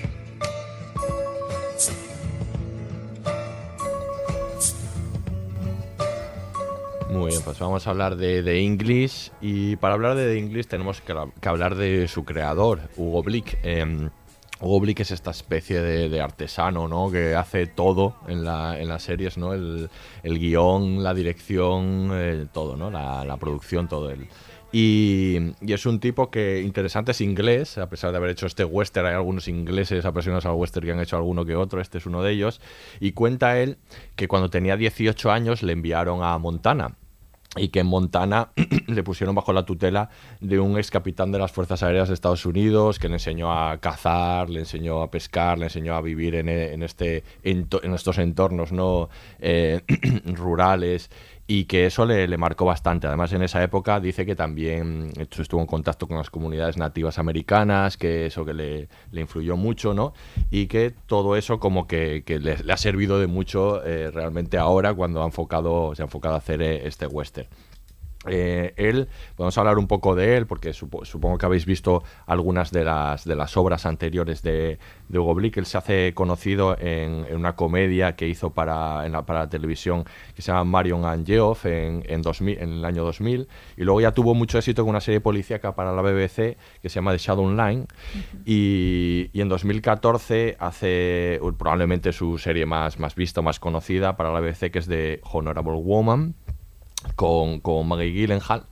Vamos a hablar de The English y para hablar de The English tenemos que, hablar de su creador, Hugo Blick. Eh, Hugo Blick es esta especie de, artesano, ¿no? Que hace todo en, la, en las series, ¿no? El, el guion, la dirección, eh, todo, ¿no? La, la, producción, todo. El, y, y, es un tipo que interesante, es inglés, a pesar de haber hecho este western, hay algunos ingleses apasionados al western que han hecho alguno que otro, este es uno de ellos, y cuenta él que cuando tenía 18 años le enviaron a Montana, y que en Montana le pusieron bajo la tutela de un ex capitán de las Fuerzas Aéreas de Estados Unidos que le enseñó a cazar, le enseñó a pescar, le enseñó a vivir en, en este, en, estos entornos no eh, rurales y que eso le, marcó bastante. Además, en esa época dice que también estuvo en contacto con las comunidades nativas americanas, que eso que le, influyó mucho, ¿no? Y que todo eso como que, le, ha servido de mucho eh, realmente ahora cuando ha enfocado, se ha enfocado a hacer eh, este western. Eh, él, podemos hablar un poco de él, porque supo, supongo que habéis visto algunas de las, de las obras anteriores de, de Hugo Blick. Él se hace conocido en, en una comedia que hizo para, en la, para la televisión que se llama Marion and Geoff en, en, 2000, en el año 2000. Y luego ya tuvo mucho éxito con una serie policíaca para la BBC que se llama The Shadow Line. Uh -huh. y, y, en 2014 hace probablemente su serie más, más vista, más conocida para la BBC, que es de Honorable Woman con, con Maggie Gyllenhaal.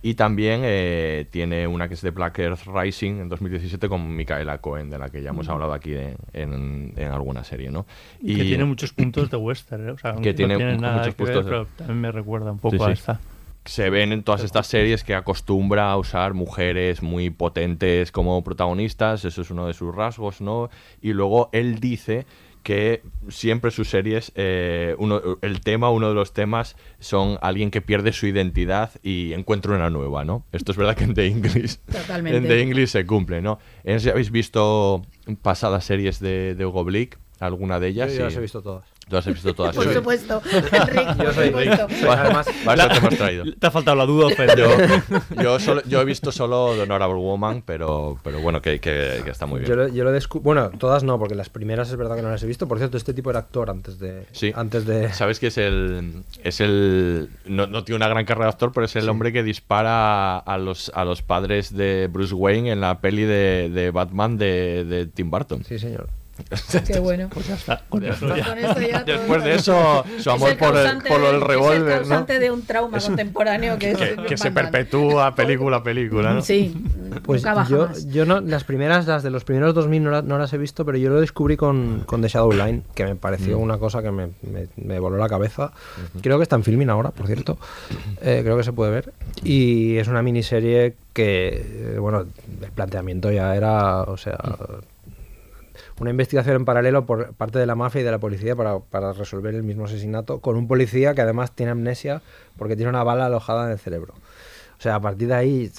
Y también eh, tiene una que es de Black Earth Rising en 2017 con Micaela Cohen, de la que ya hemos hablado aquí de, en, en, alguna serie, ¿no? Y, que tiene muchos puntos de western, ¿eh? o sea, que tiene, no tiene nada muchos que puntos ver, de... pero también me recuerda un poco Sí, a esta. Se ven en todas estas series que acostumbra a usar mujeres muy potentes como protagonistas, eso es uno de sus rasgos, ¿no? Y luego él dice que siempre sus series, eh, uno, el tema, uno de los temas, son alguien que pierde su identidad y encuentra una nueva, ¿no? Esto es verdad que en The English, Totalmente. en The English se cumple, ¿no? Sé si habéis visto pasadas series de, de Hugo Blick, alguna de ellas. Yo y- las he visto todas. Tú las has visto todas. Por supuesto, por Yo soy supuesto. Soy además Para eso te hemos traído. Te ha faltado la duda, pero Yo, yo, solo- yo he visto solo The Honorable Woman, pero, pero bueno, que, que- que está muy bien. Yo lo, yo lo descu- Bueno, todas no, porque las primeras es verdad que no las he visto. Por cierto, este tipo era actor antes de. Sí. Antes de. ¿Sabes que es el. Es el. No, no tiene una gran carrera de actor, pero es el hombre que dispara a los, a los padres de Bruce Wayne en la peli de, de Batman de, de Tim Burton. Sí, señor. Qué bueno. pues ya está. Con eso ya. Con ya Después de eso, su Es amor el por el, por el revólver, Es el ¿no? causante de un trauma contemporáneo que, es Que, que se perpetúa película a película, ¿no? Sí, Pues nunca baja yo, más. yo no, las primeras, las de los primeros 2000 no, no las he visto, pero yo lo descubrí con, con The Shadow Line, que me pareció Mm. una cosa que me, me- me voló la cabeza. Creo que está en filming ahora, por cierto. Eh, creo que se puede ver. Y es una miniserie que, eh, bueno, el planteamiento ya era, o sea, una investigación en paralelo por parte de la mafia y de la policía para, para resolver el mismo asesinato, con un policía que además tiene amnesia porque tiene una bala alojada en el cerebro. O sea, a partir de ahí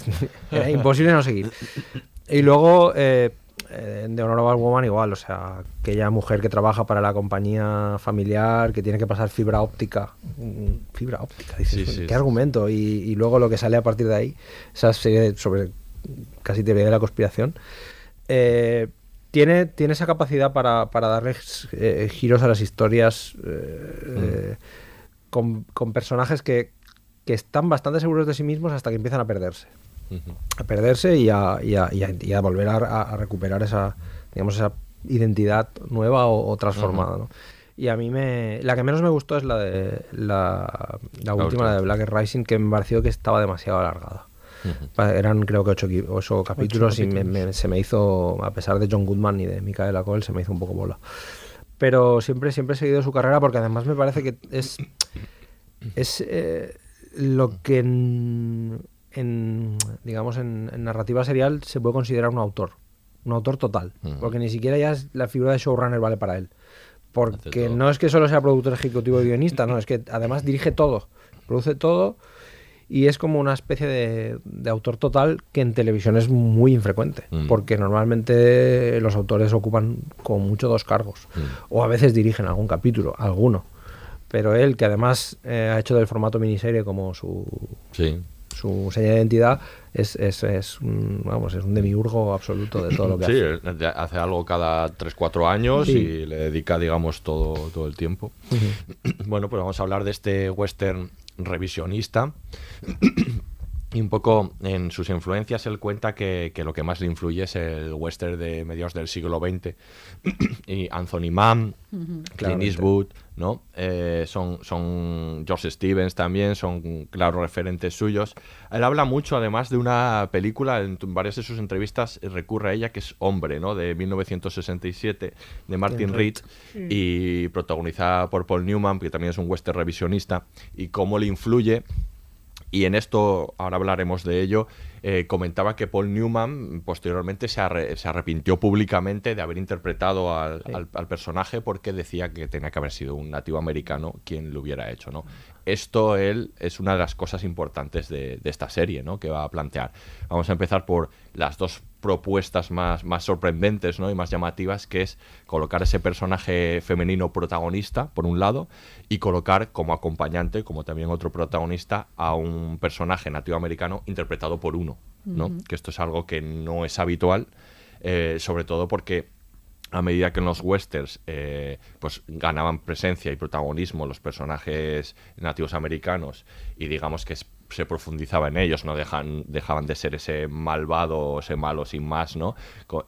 era imposible no seguir. Y luego, eh, eh, de Honorable Woman igual, o sea, aquella mujer que trabaja para la compañía familiar, que tiene que pasar fibra óptica. Mm, Fibra óptica, dices, Sí, sí, ¿qué sí. argumento? Y, y luego lo que sale a partir de ahí, esa serie sobre casi teoría de la conspiración, eh, tiene, tiene esa capacidad para, para darle eh, giros a las historias eh, eh, con, con personajes que, que están bastante seguros de sí mismos hasta que empiezan a perderse. A perderse y a, y a- y a- y a volver a, recuperar esa digamos esa identidad nueva o, o transformada ¿no? y a mí me la que menos me gustó es la de la, la última última. la de Black Rising que me pareció que estaba demasiado alargada Eran creo que ocho, ocho capítulos y me- capítulos. me- se me hizo a pesar de John Goodman y de Michaela Cole se me hizo un poco bola. Pero siempre siempre he seguido su carrera porque además me parece que es es eh, lo que en, en, digamos en, en narrativa serial se puede considerar un autor un autor total. Porque ni siquiera ya es- la figura de showrunner vale para él. Porque no es que solo sea productor ejecutivo y guionista no es que además dirige todo produce todo y es como una especie de, de autor total que en televisión es muy infrecuente, Mm. porque normalmente los autores ocupan con mucho dos cargos, Mm. o a veces dirigen algún capítulo, alguno. Pero él, que además eh, ha hecho del formato miniserie como su, Sí. su señal de identidad, es, es, es un, vamos, es un demiurgo absoluto de todo lo que Sí, hace. de- hace algo cada 3-4 años Sí. y le dedica, digamos, todo, todo el tiempo. Bueno, pues vamos a hablar de este western revisionista. Y un poco en sus influencias él cuenta que, que lo que más le influye es el western de mediados del siglo XX. y Anthony Mann, Clint Claramente. Eastwood, ¿no? Eh, son, son George Stevens también, son claros referentes suyos. Él habla mucho además de una película, en varias de sus entrevistas recurre a ella, que es Hombre, ¿no? De 1967, de Martin Reed, y protagonizada por Paul Newman, que también es un western revisionista, y cómo le influye y en esto, ahora hablaremos de ello, eh, comentaba que Paul Newman posteriormente se, arre- se arrepintió públicamente de haber interpretado al, al- al personaje porque decía que tenía que haber sido un nativo americano quien lo hubiera hecho. ¿no? Esto él es una de las cosas importantes de, de esta serie ¿no? que va a plantear. Vamos a empezar por las dos propuestas más, más sorprendentes ¿no? y más llamativas, que es colocar ese personaje femenino protagonista, por un lado, y colocar como acompañante, como también otro protagonista, a un personaje nativo americano interpretado por uno, ¿no? Que esto es algo que no es habitual, eh, sobre todo porque a medida que en los westerns eh, pues ganaban presencia y protagonismo los personajes nativos americanos y digamos que se profundizaba en ellos, no dejan, dejaban de ser ese malvado ese malo sin más, ¿no?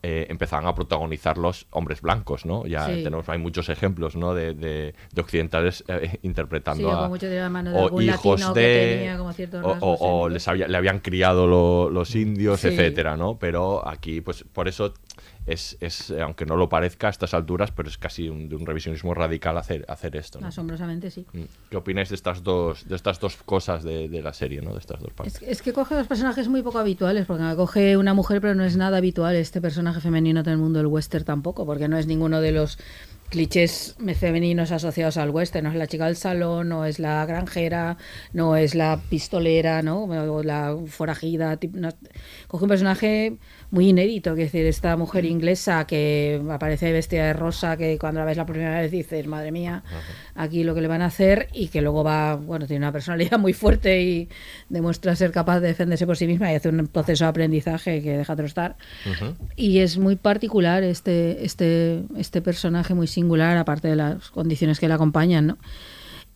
Eh, empezaban a protagonizar los hombres blancos, ¿no? Ya Sí. tenemos, hay muchos ejemplos, ¿no? De, de- de occidentales eh, interpretando Sí, a como mucho de la mano de o hijos que de tenía como ciertos o- les había- le habían criado lo- los indios, Sí. etcétera, ¿no? Pero aquí, pues, por eso es, es, eh, aunque no lo parezca a estas alturas, pero es casi un, de un revisionismo radical hacer, hacer esto. ¿no? Asombrosamente sí. Mm. ¿Qué opináis de estas dos, de estas dos cosas de, de la serie, ¿no? De estas dos partes. Es, que- es que coge dos personajes muy poco habituales, porque coge una mujer, pero no es nada habitual este personaje femenino en el mundo del western tampoco, porque no es ninguno de los clichés femeninos asociados al western, no es la chica del salón, no es la granjera, no es la pistolera, ¿no? O la forajida, tip- no- coge un personaje muy inédito, que es decir, esta mujer inglesa que aparece vestida de rosa, que cuando la ves la primera vez dices, madre mía, aquí lo que le van a hacer y que luego va, bueno, tiene una personalidad muy fuerte y demuestra ser capaz de defenderse por sí misma y hace un proceso de aprendizaje que deja trostar. Y es muy particular este, este, este personaje muy singular, aparte de las condiciones que le acompañan, ¿no?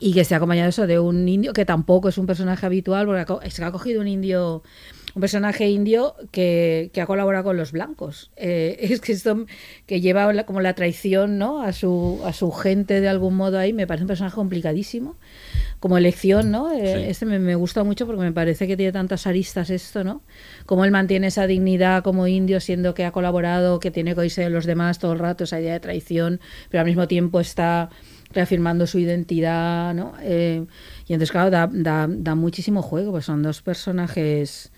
Y que esté acompañado eso de un indio que tampoco es un personaje habitual, porque ha se ha cogido un indio, un personaje indio que, que ha colaborado con los blancos. Eh, es que esto que lleva la- como la traición ¿no? a, su, a su gente de algún modo ahí, me parece un personaje complicadísimo. Como elección, ¿no? Eh, Sí. Este me, me gusta mucho porque me parece que tiene tantas aristas esto, ¿no? Como él mantiene esa dignidad como indio, siendo que ha colaborado, que tiene que oírse de los demás todo el rato, esa idea de traición, pero al mismo tiempo está reafirmando su identidad, ¿no? Eh, y entonces, claro, da, da, da muchísimo juego, pues son dos personajes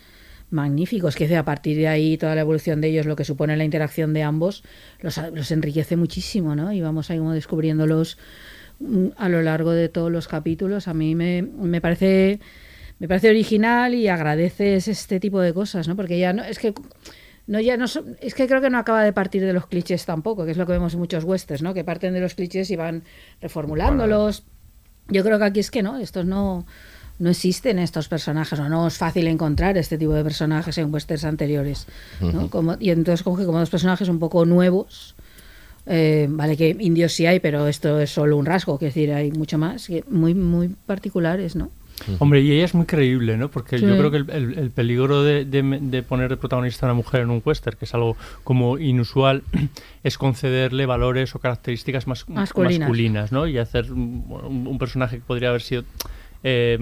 magníficos, que a partir de ahí toda la evolución de ellos, lo que supone la interacción de ambos, los, los enriquece muchísimo, ¿no? Y vamos ahí como descubriéndolos mm, a lo largo de todos los capítulos. A mí me, me parece me parece original y agradeces este tipo de cosas, ¿no? Porque ya no es que no ya no es que creo que no acaba de partir de los clichés tampoco, que es lo que vemos en muchos westerns, ¿no? Que parten de los clichés y van reformulándolos. Yo creo que aquí es que no, estos no no existen estos personajes o no es fácil encontrar este tipo de personajes en westerns anteriores, ¿no? Como- y entonces coge como dos personajes un poco nuevos. eh, vale que indios sí hay, pero esto es solo un rasgo, que es decir, hay mucho más, que muy muy particulares, ¿no? Hombre, y ella es muy creíble, ¿no? Porque Sí. yo creo que el, el- el peligro de, de- de poner de protagonista a una mujer en un western, que es algo como inusual, es concederle valores o características más Masculinas. masculinas, ¿no? Y hacer un personaje que podría haber sido eh,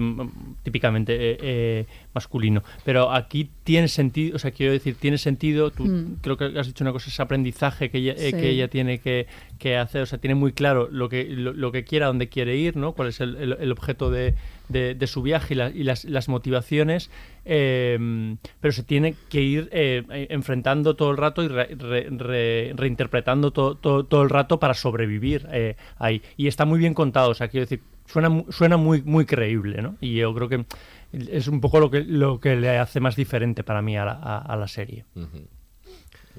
típicamente eh, eh, masculino. Pero aquí tiene sentido, o sea, quiero decir, tiene sentido, tú Mm. creo que has dicho una cosa, ese aprendizaje que ella, eh, Sí. que ella tiene que, que hacer, o sea, tiene muy claro lo que, lo, lo que quiere, a dónde quiere ir, ¿no? Cuál es el, el- el objeto de, de- de su viaje y, la- y las, las motivaciones, eh, pero se tiene que ir eh, enfrentando todo el rato y re- re- re- reinterpretando todo, el rato para sobrevivir eh, ahí. Y está muy bien contado, o sea, quiero decir, suena, suena muy, muy creíble, ¿no? Y yo creo que Es un poco lo que, lo que le hace más diferente para mí a la, a- a la serie.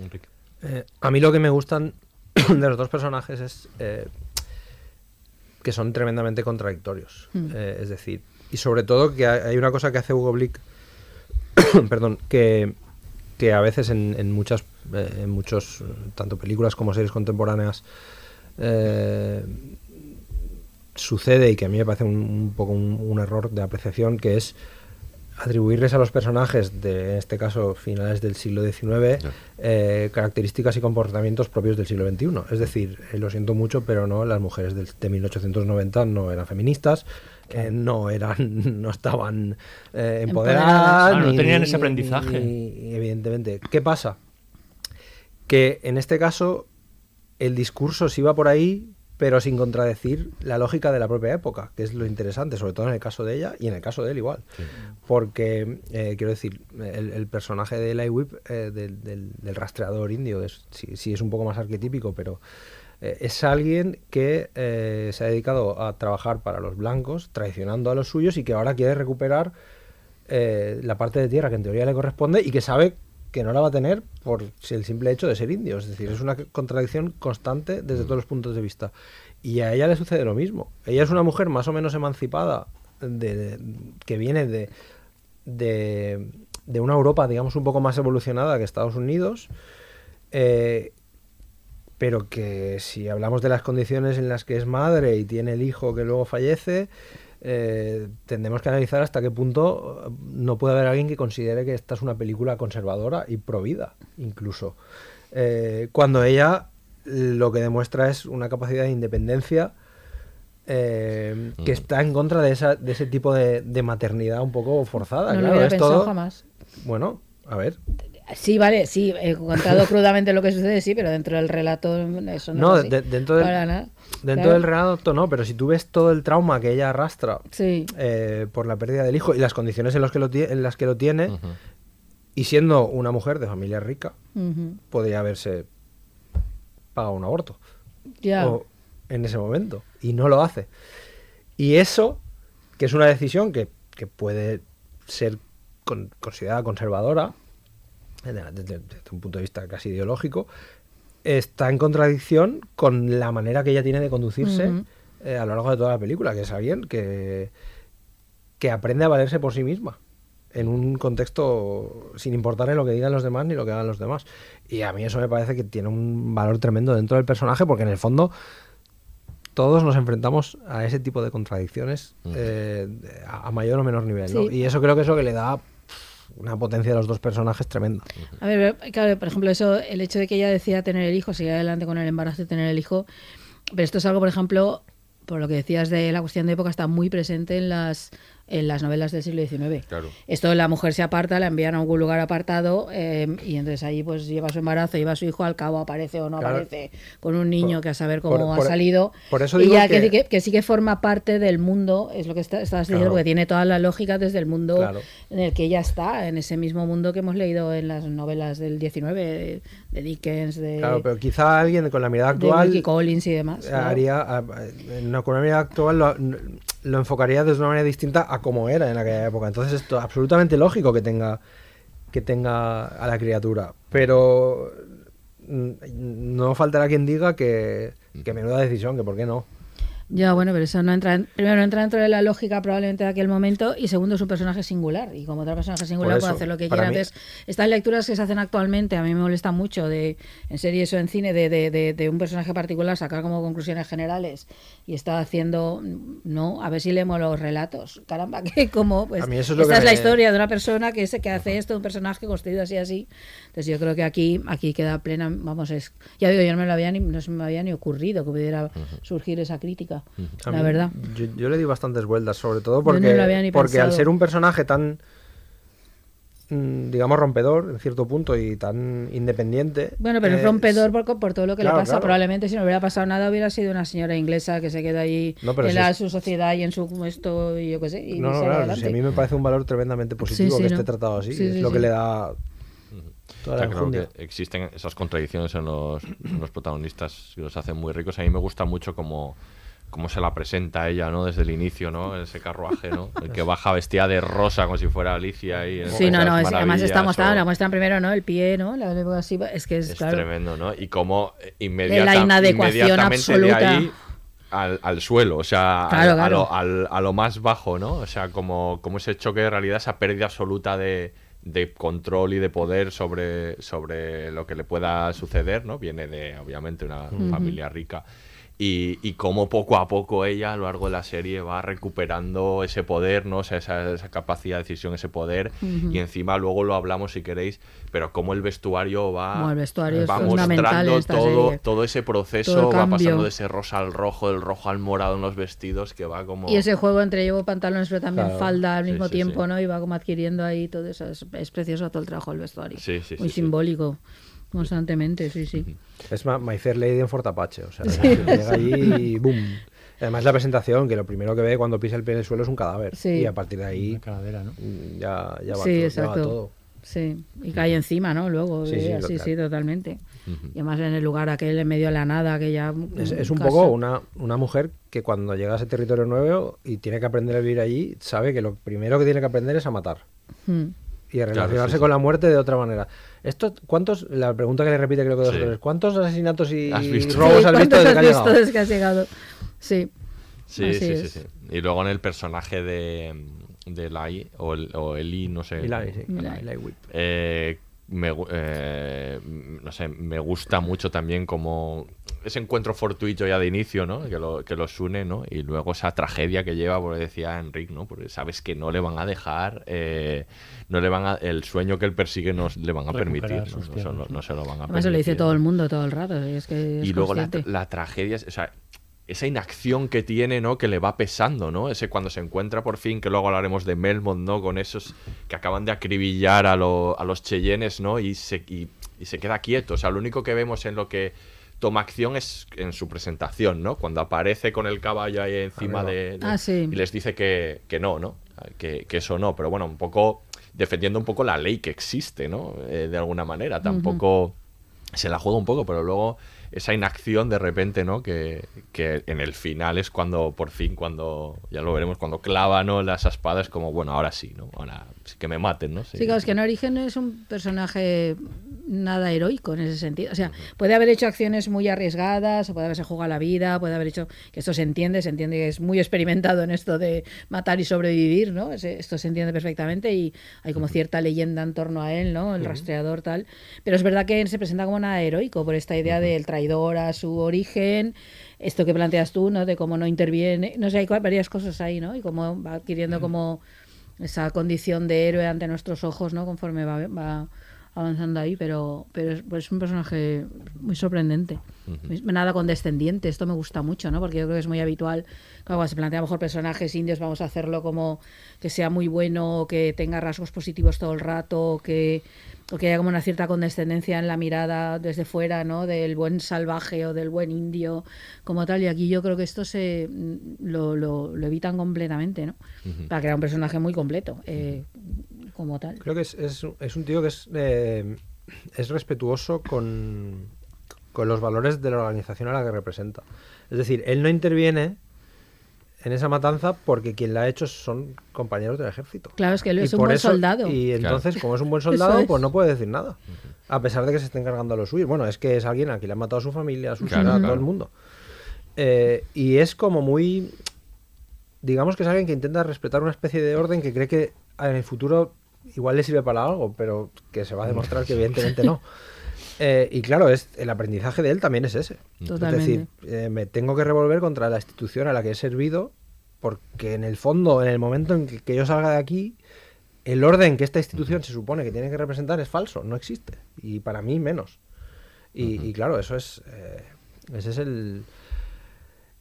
Enrique. Eh, a mí lo que me gustan de los dos personajes es eh, que son tremendamente contradictorios. Mm. Eh, es decir, y sobre todo que hay una cosa que hace Hugo Blick, perdón, que, que a veces en, en muchas, eh, en muchos, tanto películas como series contemporáneas, eh, sucede y que a mí me parece un, un poco un, un error de apreciación, que es atribuirles a los personajes de, en este caso, finales del siglo XIX, eh, características y comportamientos propios del siglo XXI. Es decir, eh, lo siento mucho, pero no, las mujeres del- de 1890 no eran feministas, eh, no eran, no estaban eh, empoderadas. Ah, no ni- tenían ese aprendizaje. ni- evidentemente. ¿Qué pasa? Que en este caso el discurso sí va por ahí, pero sin contradecir la lógica de la propia época, que es lo interesante, sobre todo en el caso de ella y en el caso de él igual. Porque, eh, quiero decir, el, el personaje de Eli Whip, eh, del, del- del rastreador indio, es- sí, sí es un poco más arquetípico, pero eh, es alguien que eh, se ha dedicado a trabajar para los blancos, traicionando a los suyos y que ahora quiere recuperar la parte de tierra que en teoría le corresponde y que sabe que no la va a tener por el simple hecho de ser indio. Es decir, es una contradicción constante desde todos los puntos de vista. Y a ella le sucede lo mismo. Ella es una mujer más o menos emancipada, de- de- que viene de, de, de una Europa, digamos, un poco más evolucionada que Estados Unidos. eh, pero que si hablamos de las condiciones en las que es madre y tiene el hijo que luego fallece, eh, tendremos que analizar hasta qué punto eh, no puede haber alguien que considere que esta es una película conservadora y provida, incluso. Eh, cuando ella lo que demuestra es una capacidad de independencia eh, que Mm. está en contra de, esa, de ese tipo de, de maternidad un poco forzada. No lo claro, hubiera es pensado todo- jamás. Bueno, a ver. Sí, vale, sí, he contado crudamente lo que sucede, sí, pero dentro del relato eso no, No, es así. de- dentro, del, Para nada. Dentro Claro. del relato no, pero si tú ves todo el trauma que ella arrastra Sí. eh, por la pérdida del hijo y las condiciones en, los que lo en las que lo tiene, y siendo una mujer de familia rica, podría haberse pagado un aborto. Ya. O en ese momento. Y no lo hace. Y eso, que es una decisión que, que puede ser con- considerada conservadora, desde, desde- desde un punto de vista casi ideológico, está en contradicción con la manera que ella tiene de conducirse eh, a lo largo de toda la película, que es alguien que, que aprende a valerse por sí misma en un contexto sin importarle lo que digan los demás ni lo que hagan los demás. Y a mí eso me parece que tiene un valor tremendo dentro del personaje porque en el fondo todos nos enfrentamos a ese tipo de contradicciones eh, a, mayor o menor nivel. ¿no? Sí. Y eso creo que es lo que le da una potencia a los dos personajes tremenda. A ver, claro, por ejemplo, eso, el hecho de que ella decida tener el hijo, seguir adelante con el embarazo y tener el hijo, pero esto es algo, por ejemplo, por lo que decías de la cuestión de época, está muy presente en las en las novelas del siglo XIX. Claro. Esto la mujer se aparta, la envían a algún lugar apartado eh, y entonces ahí pues lleva su embarazo, lleva a su hijo, al cabo aparece o no Claro. aparece con un niño Por- que a saber cómo por- ha por- salido. por eso y ya que, que- sí que, que sí que forma parte del mundo, es lo que está- estabas diciendo, Claro. porque tiene toda la lógica desde el mundo en el que ella está, en ese mismo mundo que hemos leído en las novelas del 19, de, de Dickens, de, Claro, pero quizá alguien con la mirada de actual Wilkie Collins y demás. haría a- una con la mirada actual lo, lo enfocaría de una manera distinta a como era en aquella época. Entonces es to- absolutamente lógico que tenga que tenga a la criatura, pero mm, no faltará quien diga que, que menuda decisión, que por qué no. Ya, bueno, pero eso no entra, en- primero no entra dentro de la lógica probablemente de aquel momento y segundo es un personaje singular y como otro personaje singular eso, puede hacer lo que quiera. mí- Entonces, estas lecturas que se hacen actualmente a mí me molesta mucho de en series o en cine de, de, de, de un personaje particular sacar como conclusiones generales y está haciendo, no, a ver si leemos los relatos. Caramba, que como, pues, A mí eso es lo esta es la historia de una persona que, se, que hace esto, un personaje construido así, así. Entonces yo creo que aquí, aquí queda plena, vamos, es, ya digo, yo no me lo había ni, no se me había ni ocurrido que pudiera surgir esa crítica, A la mí- verdad. Yo, yo le di bastantes vueltas, sobre todo porque, porque al ser un personaje tan, mm, digamos, rompedor en cierto punto y tan independiente. Bueno, pero es eh, rompedor por, por todo lo que claro, le pasa. claro. Probablemente si no hubiera pasado nada hubiera sido una señora inglesa que se queda ahí No, en si la- es- su sociedad y en su esto y yo qué sé. Y No, no, claro, si a mí me parece un valor tremendamente positivo sí, que no. esté tratado así. Sí, es sí, lo que le da que existen esas contradicciones en los, en los protagonistas y los hacen muy ricos. A mí me gusta mucho como, cómo se la presenta ella, ¿no? Desde el inicio, ¿no? Ese carruaje, ¿no? El que baja vestida de rosa como si fuera Alicia y Sí, no, no, es- además está mostrada, la muestran primero, ¿no? El pie, ¿no? La, así, es que es, Es claro. tremendo, ¿no? Y cómo eh, inmediata- La inadecuación inmediatamente absoluta. de ahí al, al suelo, o sea, Claro, al- a, lo, al- a lo más bajo, ¿no? O sea, como, como ese choque de realidad, esa pérdida absoluta de, de control y de poder sobre, sobre lo que le pueda suceder, ¿no? Viene de, obviamente, una familia rica. Y, y cómo poco a poco ella a lo largo de la serie va recuperando ese poder, ¿no? O sea, esa, esa capacidad de decisión, ese poder. Y encima luego lo hablamos si queréis, pero cómo el vestuario va, Bueno, el vestuario va mostrando todo, serie. todo ese proceso, Todo va pasando de ese rosa al rojo, del rojo al morado en los vestidos, que va como... Y ese juego entre llevo pantalones pero también Claro. falda al mismo sí, tiempo, sí. ¿no? Y va como adquiriendo ahí todo eso. Es, es precioso todo el trabajo del vestuario. Muy simbólico, constantemente, sí, sí. Es My Fair Lady en Fortapache, o sea, Sí. llega allí y boom. Además la presentación, que lo primero que ve cuando pisa el pie en el suelo es un cadáver. Sí. Y a partir de ahí mm, ya, ya va, sí, todo, ya va exacto. todo. Sí, y cae encima, ¿no? Luego, Sí, eh, sí, sí, totalmente. Y además en el lugar aquel en medio de la nada, que ya... Es, es un casa- poco una, una mujer que cuando llega a ese territorio nuevo y tiene que aprender a vivir allí, sabe que lo primero que tiene que aprender es a matar. Hmm. Y a Claro, relacionarse sí, con sí. la muerte de otra manera. Esto, ¿cuántos, la pregunta que le repite creo que dos Sí. o tres, ¿cuántos asesinatos y ¿Has visto? robos Sí, has visto ¿cuántos desde has que has visto llegado? desde que has llegado? Sí. Sí, sí, sí, sí. Y luego en el personaje de, de Lai, o, el, o Eli, no sé. Eli, sí. Eli. Eli, Eli Whip. Eh, me, eh, no sé, me gusta mucho también como ese encuentro fortuito ya de inicio, ¿no? Que, lo, que los une, ¿no? Y luego esa tragedia que lleva, porque decía Enric, ¿no? Porque sabes que no le van a dejar, eh, no le van a, el sueño que él persigue no le van a permitir, ¿no? se, lo- piernas, no se lo van a Además permitir. se lo dice todo el mundo todo el rato, es que es y luego la, tragedia, o sea, esa inacción que tiene, ¿no? Que le va pesando, ¿no? Ese cuando se encuentra por fin, que luego hablaremos de Melmond, ¿no? Con esos que acaban de acribillar a, lo- a los Cheyennes, ¿no? Y se, y, y se queda quieto. O sea, lo único que vemos en lo que toma acción es en su presentación, ¿no? Cuando aparece con el caballo ahí encima de, de- Ah, sí. y les dice que, que no, ¿no? Que, que eso no, pero bueno, un poco defendiendo un poco la ley que existe, ¿no? Eh, de alguna manera, tampoco se la juega un poco, pero luego esa inacción de repente, ¿no? Que, que en el final es cuando, por fin, cuando, ya lo veremos, cuando clava, ¿no? Las espadas, como, bueno, ahora sí, ¿no? Ahora sí que me maten, ¿no? Sí, claro, es que en origen es un personaje nada heroico en ese sentido. O sea, puede haber hecho acciones muy arriesgadas, o puede haberse jugado la vida, puede haber hecho. que esto se entiende, se entiende que es muy experimentado en esto de matar y sobrevivir, ¿no? Esto se entiende perfectamente y hay como cierta leyenda en torno a él, ¿no? El rastreador, tal. Pero es verdad que se presenta como nada heroico por esta idea del traidor a su origen. Esto que planteas tú, ¿no? De cómo no interviene. No sé, hay varias cosas ahí, ¿no? Y cómo va adquiriendo como esa condición de héroe ante nuestros ojos, ¿no? Conforme va, va avanzando ahí, pero, pero es, pues es un personaje muy sorprendente. Nada condescendiente, esto me gusta mucho, ¿no? Porque yo creo que es muy habitual, cuando se plantea a lo mejor personajes indios, vamos a hacerlo como que sea muy bueno, que tenga rasgos positivos todo el rato, que, o que haya como una cierta condescendencia en la mirada desde fuera, ¿no? Del buen salvaje o del buen indio, como tal. Y aquí yo creo que esto se mm, lo, lo, lo evitan completamente, ¿no? Para crear un personaje muy completo, eh, como tal. Creo que es, es, es un tío que es, eh, es respetuoso con, con los valores de la organización a la que representa. Es decir, él no interviene en esa matanza porque quien la ha hecho son compañeros del ejército. Claro, es que él Y es un por buen eso- soldado. Y Claro. entonces, como es un buen soldado, es. pues no puede decir nada. A pesar de que se esté encargando a los suyos. Bueno, es que es alguien a quien le han matado a su familia, a su Claro, ciudad, a todo el mundo. Eh, y es como muy. Digamos que es alguien que intenta respetar una especie de orden que cree que en el futuro igual le sirve para algo, pero que se va a demostrar que evidentemente no. Eh, y claro, es, el aprendizaje de él también es ese. Totalmente. Es decir, eh, me tengo que revolver contra la institución a la que he servido, porque en el fondo, en el momento en que, que yo salga de aquí, el orden que esta institución se supone que tiene que representar es falso, no existe. Y para mí menos. Y, y claro, eso es. eh, ese es el,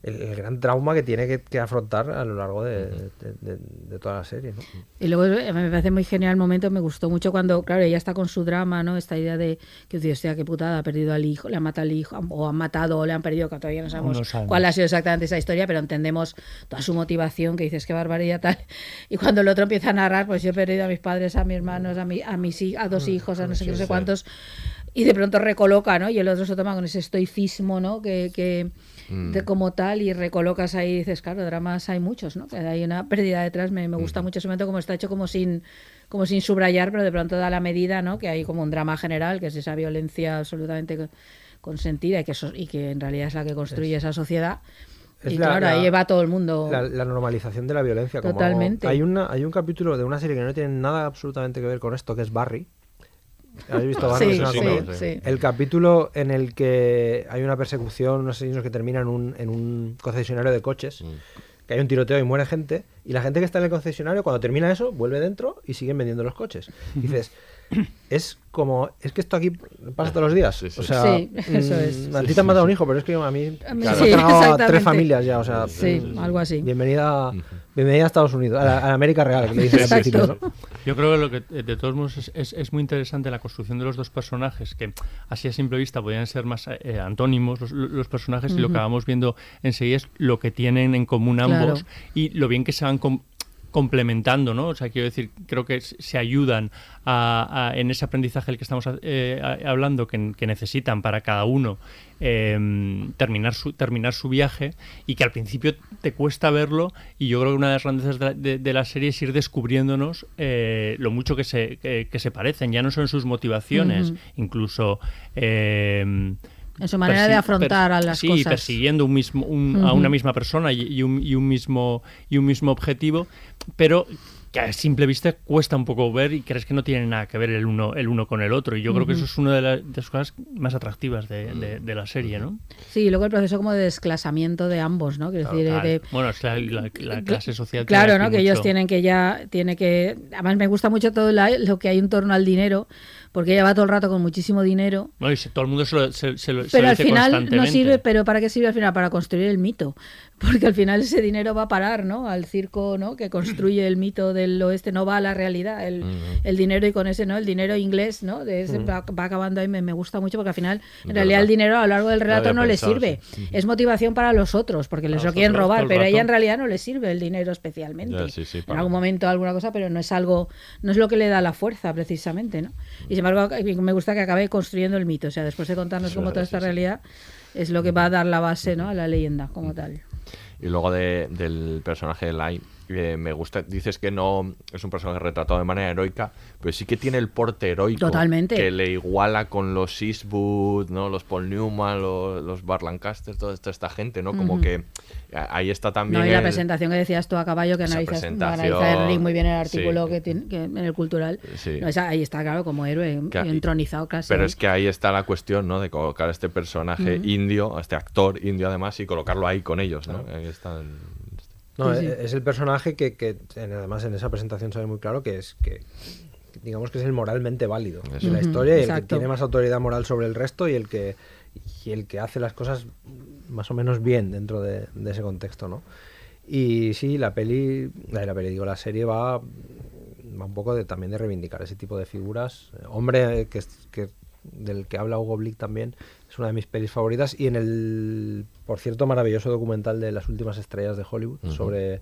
el, el gran trauma que tiene que, que afrontar a lo largo de, de- de- de toda la serie. ¿no? Y luego eh, me parece muy genial el momento, me gustó mucho cuando, claro, ella está con su drama, ¿no? Esta idea de que, Dios, hostia, qué putada, ha perdido al hijo, le han matado al hijo, o han matado o le han perdido, que todavía no sabemos, no cuál ha sido exactamente esa historia, pero entendemos toda su motivación, que dices, qué barbaridad tal. Y cuando el otro empieza a narrar, pues yo he perdido a mis padres, a mis hermanos, a, mi, a mis a dos hijos, a no sé qué, no sé sí. Y de pronto recoloca, ¿no? Y el otro se toma con ese estoicismo, ¿no? Que, que Mm. de como tal y recolocas ahí y dices, claro, dramas hay muchos, ¿no? Que hay una pérdida detrás, me, me gusta mucho ese momento como está hecho como sin como sin subrayar, pero de pronto da la medida, ¿no? Que hay como un drama general, que es esa violencia absolutamente co- consentida y que, eso- y que en realidad es la que construye esa sociedad. Es y la- claro, la- ahí va todo el mundo. La, la normalización de la violencia. como- Totalmente. hay, una, hay un capítulo de una serie que no tiene nada absolutamente que ver con esto, que es Barry. ¿Habéis visto? Sí. El capítulo en el que hay una persecución, unos asesinos que terminan en un, en un concesionario de coches, que hay un tiroteo y muere gente, y la gente que está en el concesionario, cuando termina eso, vuelve dentro y siguen vendiendo los coches. Y dices, es como, es que esto aquí pasa todos los días. O sea, Sí, eso mm, es. a ti te han matado un hijo, pero es que a mí A mí me sí, han cargado a tres familias ya, o sea, Sí, mm, algo así. Bienvenida, bienvenida a Estados Unidos, a la, a la América real, que le dicen al principio, ¿no? Yo creo que lo que eh, de todos modos es, es- es muy interesante la construcción de los dos personajes, que así a simple vista podrían ser más eh, antónimos los, los personajes, y lo que vamos viendo enseguida es lo que tienen en común Claro. ambos y lo bien que se van complementando, ¿no? O sea, quiero decir, creo que se ayudan a, a- en ese aprendizaje del que estamos eh, a- hablando, que, que necesitan para cada uno eh, terminar, su, terminar su viaje y que al principio te cuesta verlo y yo creo que una de las grandezas de, la- de- de la serie es ir descubriéndonos eh, lo mucho que se, que, que se parecen, ya no son sus motivaciones, Ujú. incluso... En su manera de afrontar a las sí, cosas. persiguiendo un mismo, un- a una misma persona y, y un, y un mismo, y un mismo objetivo, pero que a simple vista cuesta un poco ver y crees que no tiene nada que ver el uno, el uno con el otro. Y yo creo que eso es una de, la- de las cosas más atractivas de, de- de la serie, ¿no? Sí, y luego el proceso como de desclasamiento de ambos, ¿no? Quiero decir, Total. de, Bueno, es la, la- la clase social. Claro, tiene ¿no? Que ellos tienen que ya, tiene que, además me gusta mucho todo la- lo que hay en torno al dinero, porque ella va todo el rato con muchísimo dinero, No, y se- todo el mundo se lo, se, se lo- se pero lo al final no sirve, pero ¿para qué sirve al final? Para construir el mito, porque al final ese dinero va a parar, ¿no? Al circo, ¿no? Que construye el mito del oeste, no va a la realidad, el, el dinero y con ese, ¿no? El dinero inglés, ¿no? De ese va, va acabando ahí, me, me gusta mucho, porque al final, en realidad el dinero a lo largo del relato no le sirve, sí. es motivación para los otros, porque les lo quieren robar, pero a ella en realidad no le sirve el dinero especialmente. Ya, sí, sí, en algún momento alguna cosa, pero no es algo, no es lo que le da la fuerza precisamente, ¿no? Y sin embargo, me gusta que acabe construyendo el mito, o sea, después de contarnos Sí, cómo toda esta realidad es lo que va a dar la base, ¿no? A la leyenda como tal. Y luego de- del personaje de Lai, eh, me gusta, dices que no es un personaje retratado de manera heroica, pero sí que tiene el porte heroico. Totalmente. Que le iguala con los Eastwood, ¿no? los Paul Newman, los, los Lancaster, toda esta, esta gente, ¿no? Como que a- ahí está también. No, y la el- presentación que decías tú a caballo, que analizas, analiza Enric muy bien el sí. artículo que tiene que en el cultural. Sí. No, esa- ahí está, claro, como héroe, Que- entronizado casi. Pero es que ahí está la cuestión, ¿no? De colocar a este personaje indio, a este actor indio además, y colocarlo ahí con ellos, ¿no? Ahí está el- No, Sí, sí. es el personaje que, que en- además en esa presentación se ve muy claro que es que digamos que es el moralmente válido Eso. de la historia y el que tiene más autoridad moral sobre el resto y el que y el que hace las cosas más o menos bien dentro de, de ese contexto, ¿no? Y sí, la peli, la, la peli digo, la serie va, va un poco de, también de reivindicar ese tipo de figuras. Hombre, eh, que, es- que del que habla Hugo Blick también, es una de mis pelis favoritas. Y en el, por cierto, maravilloso documental de las últimas estrellas de Hollywood sobre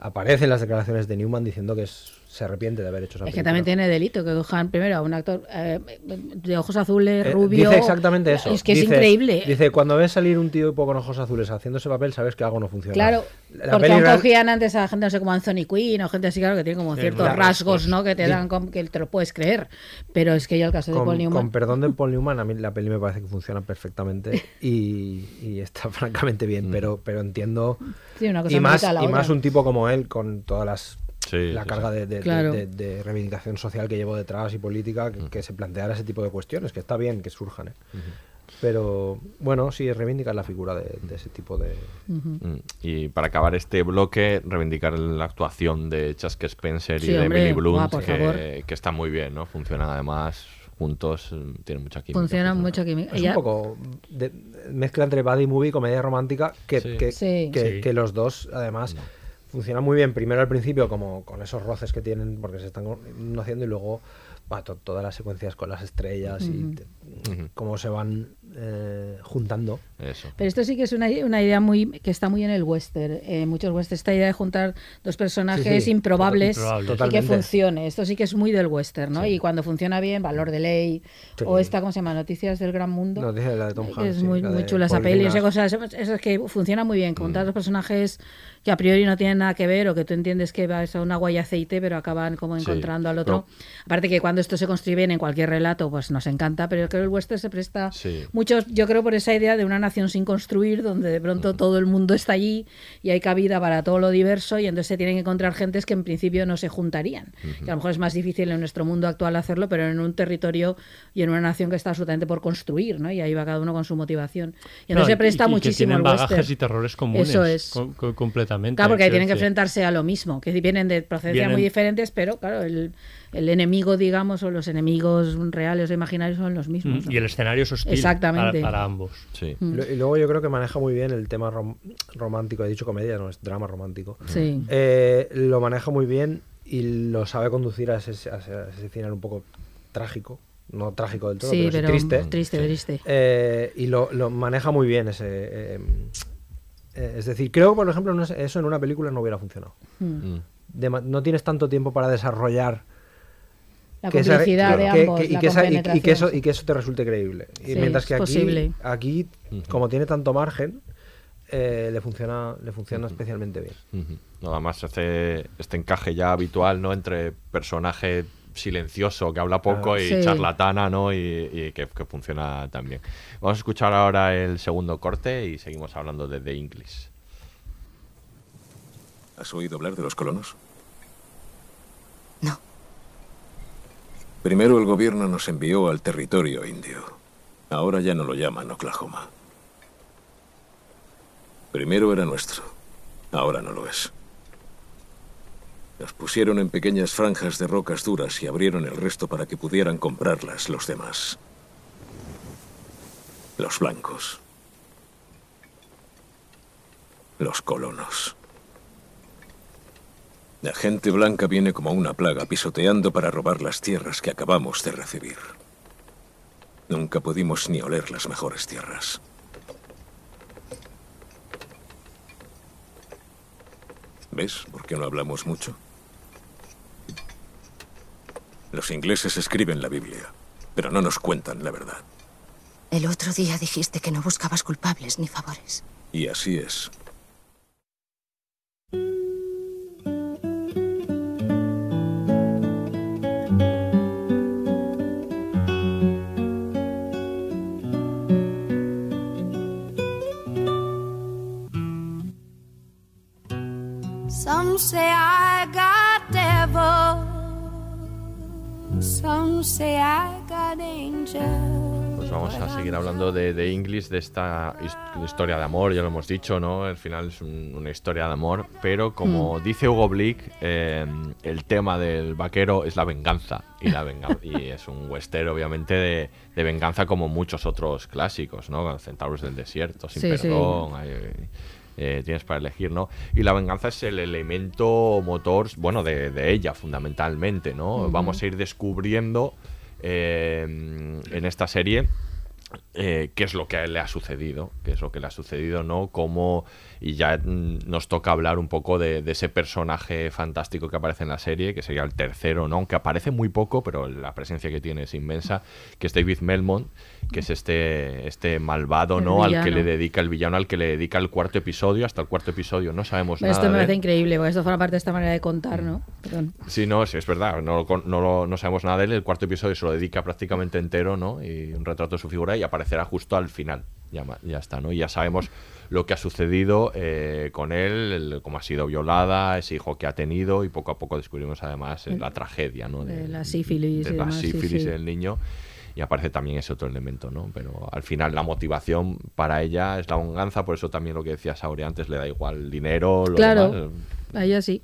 aparecen las declaraciones de Newman diciendo que es- se arrepiente de haber hecho esa Es que película. también tiene delito que cojan primero a un actor eh, de ojos azules, Eh, rubio. Dice exactamente eso. Es que es Dice- increíble. Dice, cuando ves salir un tío con ojos azules haciendo ese papel, sabes que algo no funciona. Claro, La porque peli aún real- cogían antes a gente, no sé, como Anthony Quinn o gente así, claro, que tiene como ciertos claro, rasgos, pues, ¿no? Que te dan como que te lo puedes creer. Pero es que yo el caso de con, Paul Newman. con perdón de Paul Newman, a mí la peli me parece que funciona perfectamente y, y está francamente bien, pero, pero entiendo. Sí, una cosa y más, y más un tipo como él, con todas las. Sí, la sí, carga sí. de, de- de- Claro. de- de reivindicación social que llevo detrás y política, que, que se planteara ese tipo de cuestiones, que está bien que surjan. ¿eh? Pero bueno, sí, reivindicar la figura de, de ese tipo de. Mm, Y para acabar este bloque, reivindicar la actuación de Chaske Spencer y de hombre, Emily Blunt, favor. que, que está muy bien, ¿no? Funcionan además juntos, mm, tienen mucha química. Funciona funcionan. mucho química. Es Ella- un poco de, mezcla entre buddy movie y comedia romántica que, Sí. que, Sí. que- Sí. que los dos además funcionan muy bien primero al principio como con esos roces que tienen porque se están conociendo y luego bah, to- todas las secuencias con las estrellas y te- cómo se van eh, juntando. Eso. Pero esto sí que es una, una idea muy que está muy en el western. Eh, muchos westerns, esta idea de juntar dos personajes Sí, sí, improbables y que funcione. Esto sí que es muy del western, ¿no? Y cuando funciona bien, valor de ley. Sí. O esta, ¿cómo se llama? Noticias del Gran Mundo. No, dice la de Tom Hanks. es sí, muy, la muy de chula esa peli. Greengrass. Esa cosa, eso, eso es que funciona muy bien. Mm. Contar dos personajes que a priori no tienen nada que ver o que tú entiendes que vas a un agua y aceite, pero acaban como Sí, encontrando al otro. pero- Aparte que cuando esto se construye bien en cualquier relato, pues nos encanta, pero yo creo que el western se presta Sí. muchos, yo creo por esa idea de una nación sin construir, donde de pronto todo el mundo está allí y hay cabida para todo lo diverso y entonces se tienen que encontrar gentes que en principio no se juntarían. Que a lo mejor es más difícil en nuestro mundo actual hacerlo, pero en un territorio y en una nación que está absolutamente por construir, ¿no? Y ahí va cada uno con su motivación. Y entonces No, se presta y- y que muchísimo tienen bagajes y terrores comunes. Eso es. co- co- completamente. Claro, porque ahí tienen que enfrentarse a lo mismo, que vienen de procedencias Vienen- muy diferentes, pero claro, el, el enemigo, digamos, o los enemigos reales o imaginarios son los mismos. Mm, ¿no? Y el escenario es hostil Exactamente. Para, para ambos. Sí. Mm. Y luego yo creo que maneja muy bien el tema rom- romántico. He dicho comedia, no es drama romántico. Sí. Eh, lo maneja muy bien y lo sabe conducir a ese, a ese- a ese final un poco trágico. No trágico del todo, Sí, pero, triste. triste, triste. Eh, y lo, lo maneja muy bien ese. eh, eh, es decir, creo que, por ejemplo, eso en una película no hubiera funcionado. Mm. No tienes tanto tiempo para desarrollar La que complicidad de ambos, que- y, la que esa- y- y que compenetración. eso, y que eso te resulte creíble. Y Sí, mientras que aquí, posible. aquí como tiene tanto margen, eh, le funciona, le funciona especialmente bien. Ujú. No, además hace este encaje ya habitual, ¿no? Entre personaje silencioso que habla poco y Sí. charlatana, ¿no? Y, y que, que funciona también. Vamos a escuchar ahora el segundo corte y seguimos hablando de The English. ¿Has oído hablar de los colonos? Primero el gobierno nos envió al territorio indio. Ahora ya no lo llaman Oklahoma. Primero era nuestro. Ahora no lo es. Nos pusieron en pequeñas franjas de rocas duras y abrieron el resto para que pudieran comprarlas los demás. Los blancos. Los colonos. La gente blanca viene como una plaga pisoteando para robar las tierras que acabamos de recibir. Nunca pudimos ni oler las mejores tierras. ¿Ves por qué no hablamos mucho? Los ingleses escriben la Biblia, pero no nos cuentan la verdad. El otro día dijiste que no buscabas culpables ni favores. Y así es. Say I got devil. Some say I got angel. Pues vamos a seguir hablando de The English, de esta his- historia de amor, ya lo hemos dicho, ¿no? Al final es un- una historia de amor, pero como dice Hugo Blick, eh, el tema del vaquero es la venganza. Y, la venga- y es un western, obviamente, de, de venganza como muchos otros clásicos, ¿no? Centauros del desierto, Sin Sí, sí. perdón, hay- eh, tienes para elegir, ¿no? Y la venganza es el elemento motor, bueno, de, de ella fundamentalmente, ¿no? Vamos a ir descubriendo eh, en esta serie eh, qué es lo que le ha sucedido, qué es lo que le ha sucedido, ¿no? Cómo, y ya nos toca hablar un poco de, de ese personaje fantástico que aparece en la serie, que sería el tercero, ¿no? Aunque aparece muy poco, pero la presencia que tiene es inmensa, que es David Melmont, que es este, este malvado, El ¿no? Al que le dedica, el villano al que le dedica el cuarto episodio, hasta el cuarto episodio no sabemos nada esto me parece él. increíble, porque esto forma parte de esta manera de contar, ¿no? Perdón. Sí, no, sí, es verdad. No, no, no sabemos nada de él. El cuarto episodio se lo dedica prácticamente entero, ¿no? Y un retrato de su figura y aparecerá justo al final. Ya, ya está, ¿no? Y ya sabemos lo que ha sucedido eh, con él, el- cómo ha sido violada, ese hijo que ha tenido y poco a poco descubrimos además eh, la tragedia, ¿no? De la sífilis de la sí, sífilis sí. del niño. Y aparece también ese otro elemento, ¿no? Pero al final la motivación para ella es la venganza, por eso también lo que decía Sauri antes, le da igual dinero, lo Claro, demás. a ella sí.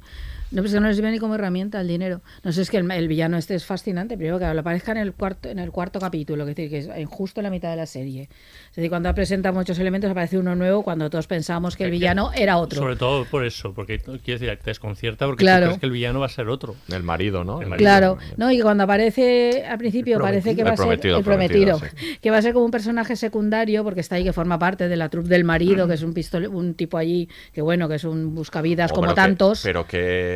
No, pues que no les viene ni como herramienta el dinero. No sé, es que el, el villano este es fascinante. Primero que aparezca en el cuarto, en el cuarto capítulo, es decir, que es en justo en la mitad de la serie. Es decir, cuando presenta muchos elementos aparece uno nuevo cuando todos pensamos que el villano era otro. Sobre todo por eso, porque quiero decir, te desconcierta porque Claro. tú crees que el villano va a ser otro. El marido, ¿no? El marido. Claro, no, y cuando aparece al principio parece que va a El ser prometido, el prometido, prometido, que va a ser como un personaje secundario porque está ahí que forma parte de la troupe del marido, que es un pistol, un tipo allí que bueno, que es un buscavidas Oh, como pero que- tantos. pero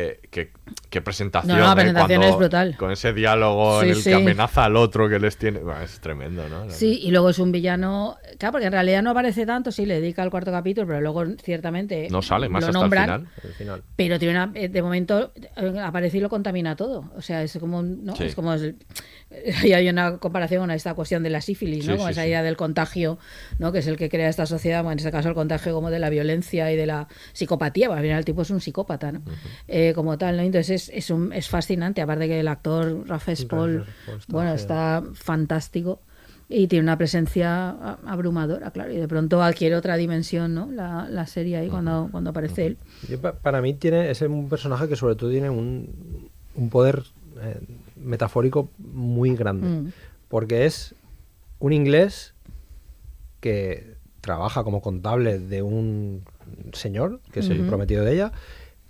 qué, qué, qué presentación. No, la ¿eh? presentación es brutal. Con ese diálogo Sí, en el sí. que amenaza al otro que les tiene. Bueno, es tremendo, ¿no? Sí, y luego es un villano, claro, porque en realidad no aparece tanto, sí, le dedica al cuarto capítulo, pero luego ciertamente No sale más lo hasta nombran, el final. Pero tiene una, eh, de momento eh, aparece y lo contamina todo. O sea, es como, ¿no? Sí. Es como el- y hay una comparación con esta cuestión de la sífilis, ¿no? Con esa idea del contagio, ¿no? Que es el que crea esta sociedad, bueno, en este caso el contagio como de la violencia y de la psicopatía, porque al final el tipo es un psicópata, ¿no? Eh, como tal, ¿no? Entonces es, es, un- es fascinante, aparte que el actor Rafa Spall, bueno, está fantástico. Y tiene una presencia abrumadora, claro, y de pronto adquiere otra dimensión, ¿no? La, la serie ahí cuando, cuando aparece él. Yo, para mí tiene es un personaje que sobre todo tiene un, un poder eh, metafórico muy grande. Mm. Porque es un inglés que trabaja como contable de un señor, que es el prometido de ella,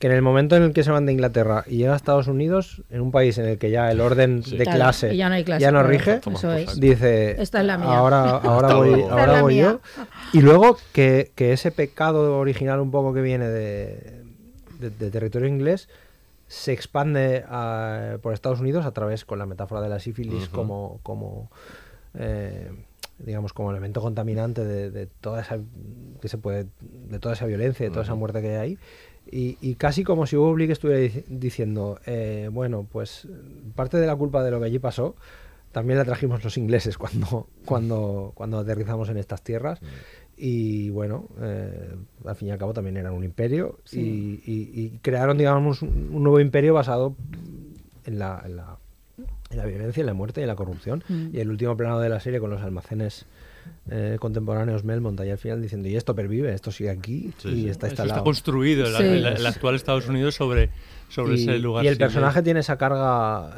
que en el momento en el que se van de Inglaterra y llega a Estados Unidos, en un país en el que ya el orden de Claro, clase ya no hay clase, ya no claro, rige, eso es. dice, Esta es la mía. ahora, ahora voy, ahora voy yo. Y luego que, que ese pecado original un poco que viene de, de- de territorio inglés se expande a- por Estados Unidos a través con la metáfora de la sífilis como, como eh, digamos como elemento contaminante de, de toda esa que se puede de toda esa violencia de toda esa muerte que hay ahí y, y casi como si Hugo Blick estuviera dici- diciendo eh, bueno pues parte de la culpa de lo que allí pasó también la trajimos los ingleses cuando cuando cuando aterrizamos en estas tierras y bueno eh, al fin y al cabo también eran un imperio Sí. y, y- y crearon digamos un, un nuevo imperio basado en la, en la en la violencia, en la muerte y en la corrupción. Mm. Y el último plano de la serie con los almacenes eh, contemporáneos Melmont ahí al final diciendo, y esto pervive, esto sigue aquí Sí, y sí. está Eso instalado. está construido el, Sí. el- el actual Estados Unidos sobre, sobre y, ese lugar. y el personaje tiene esa carga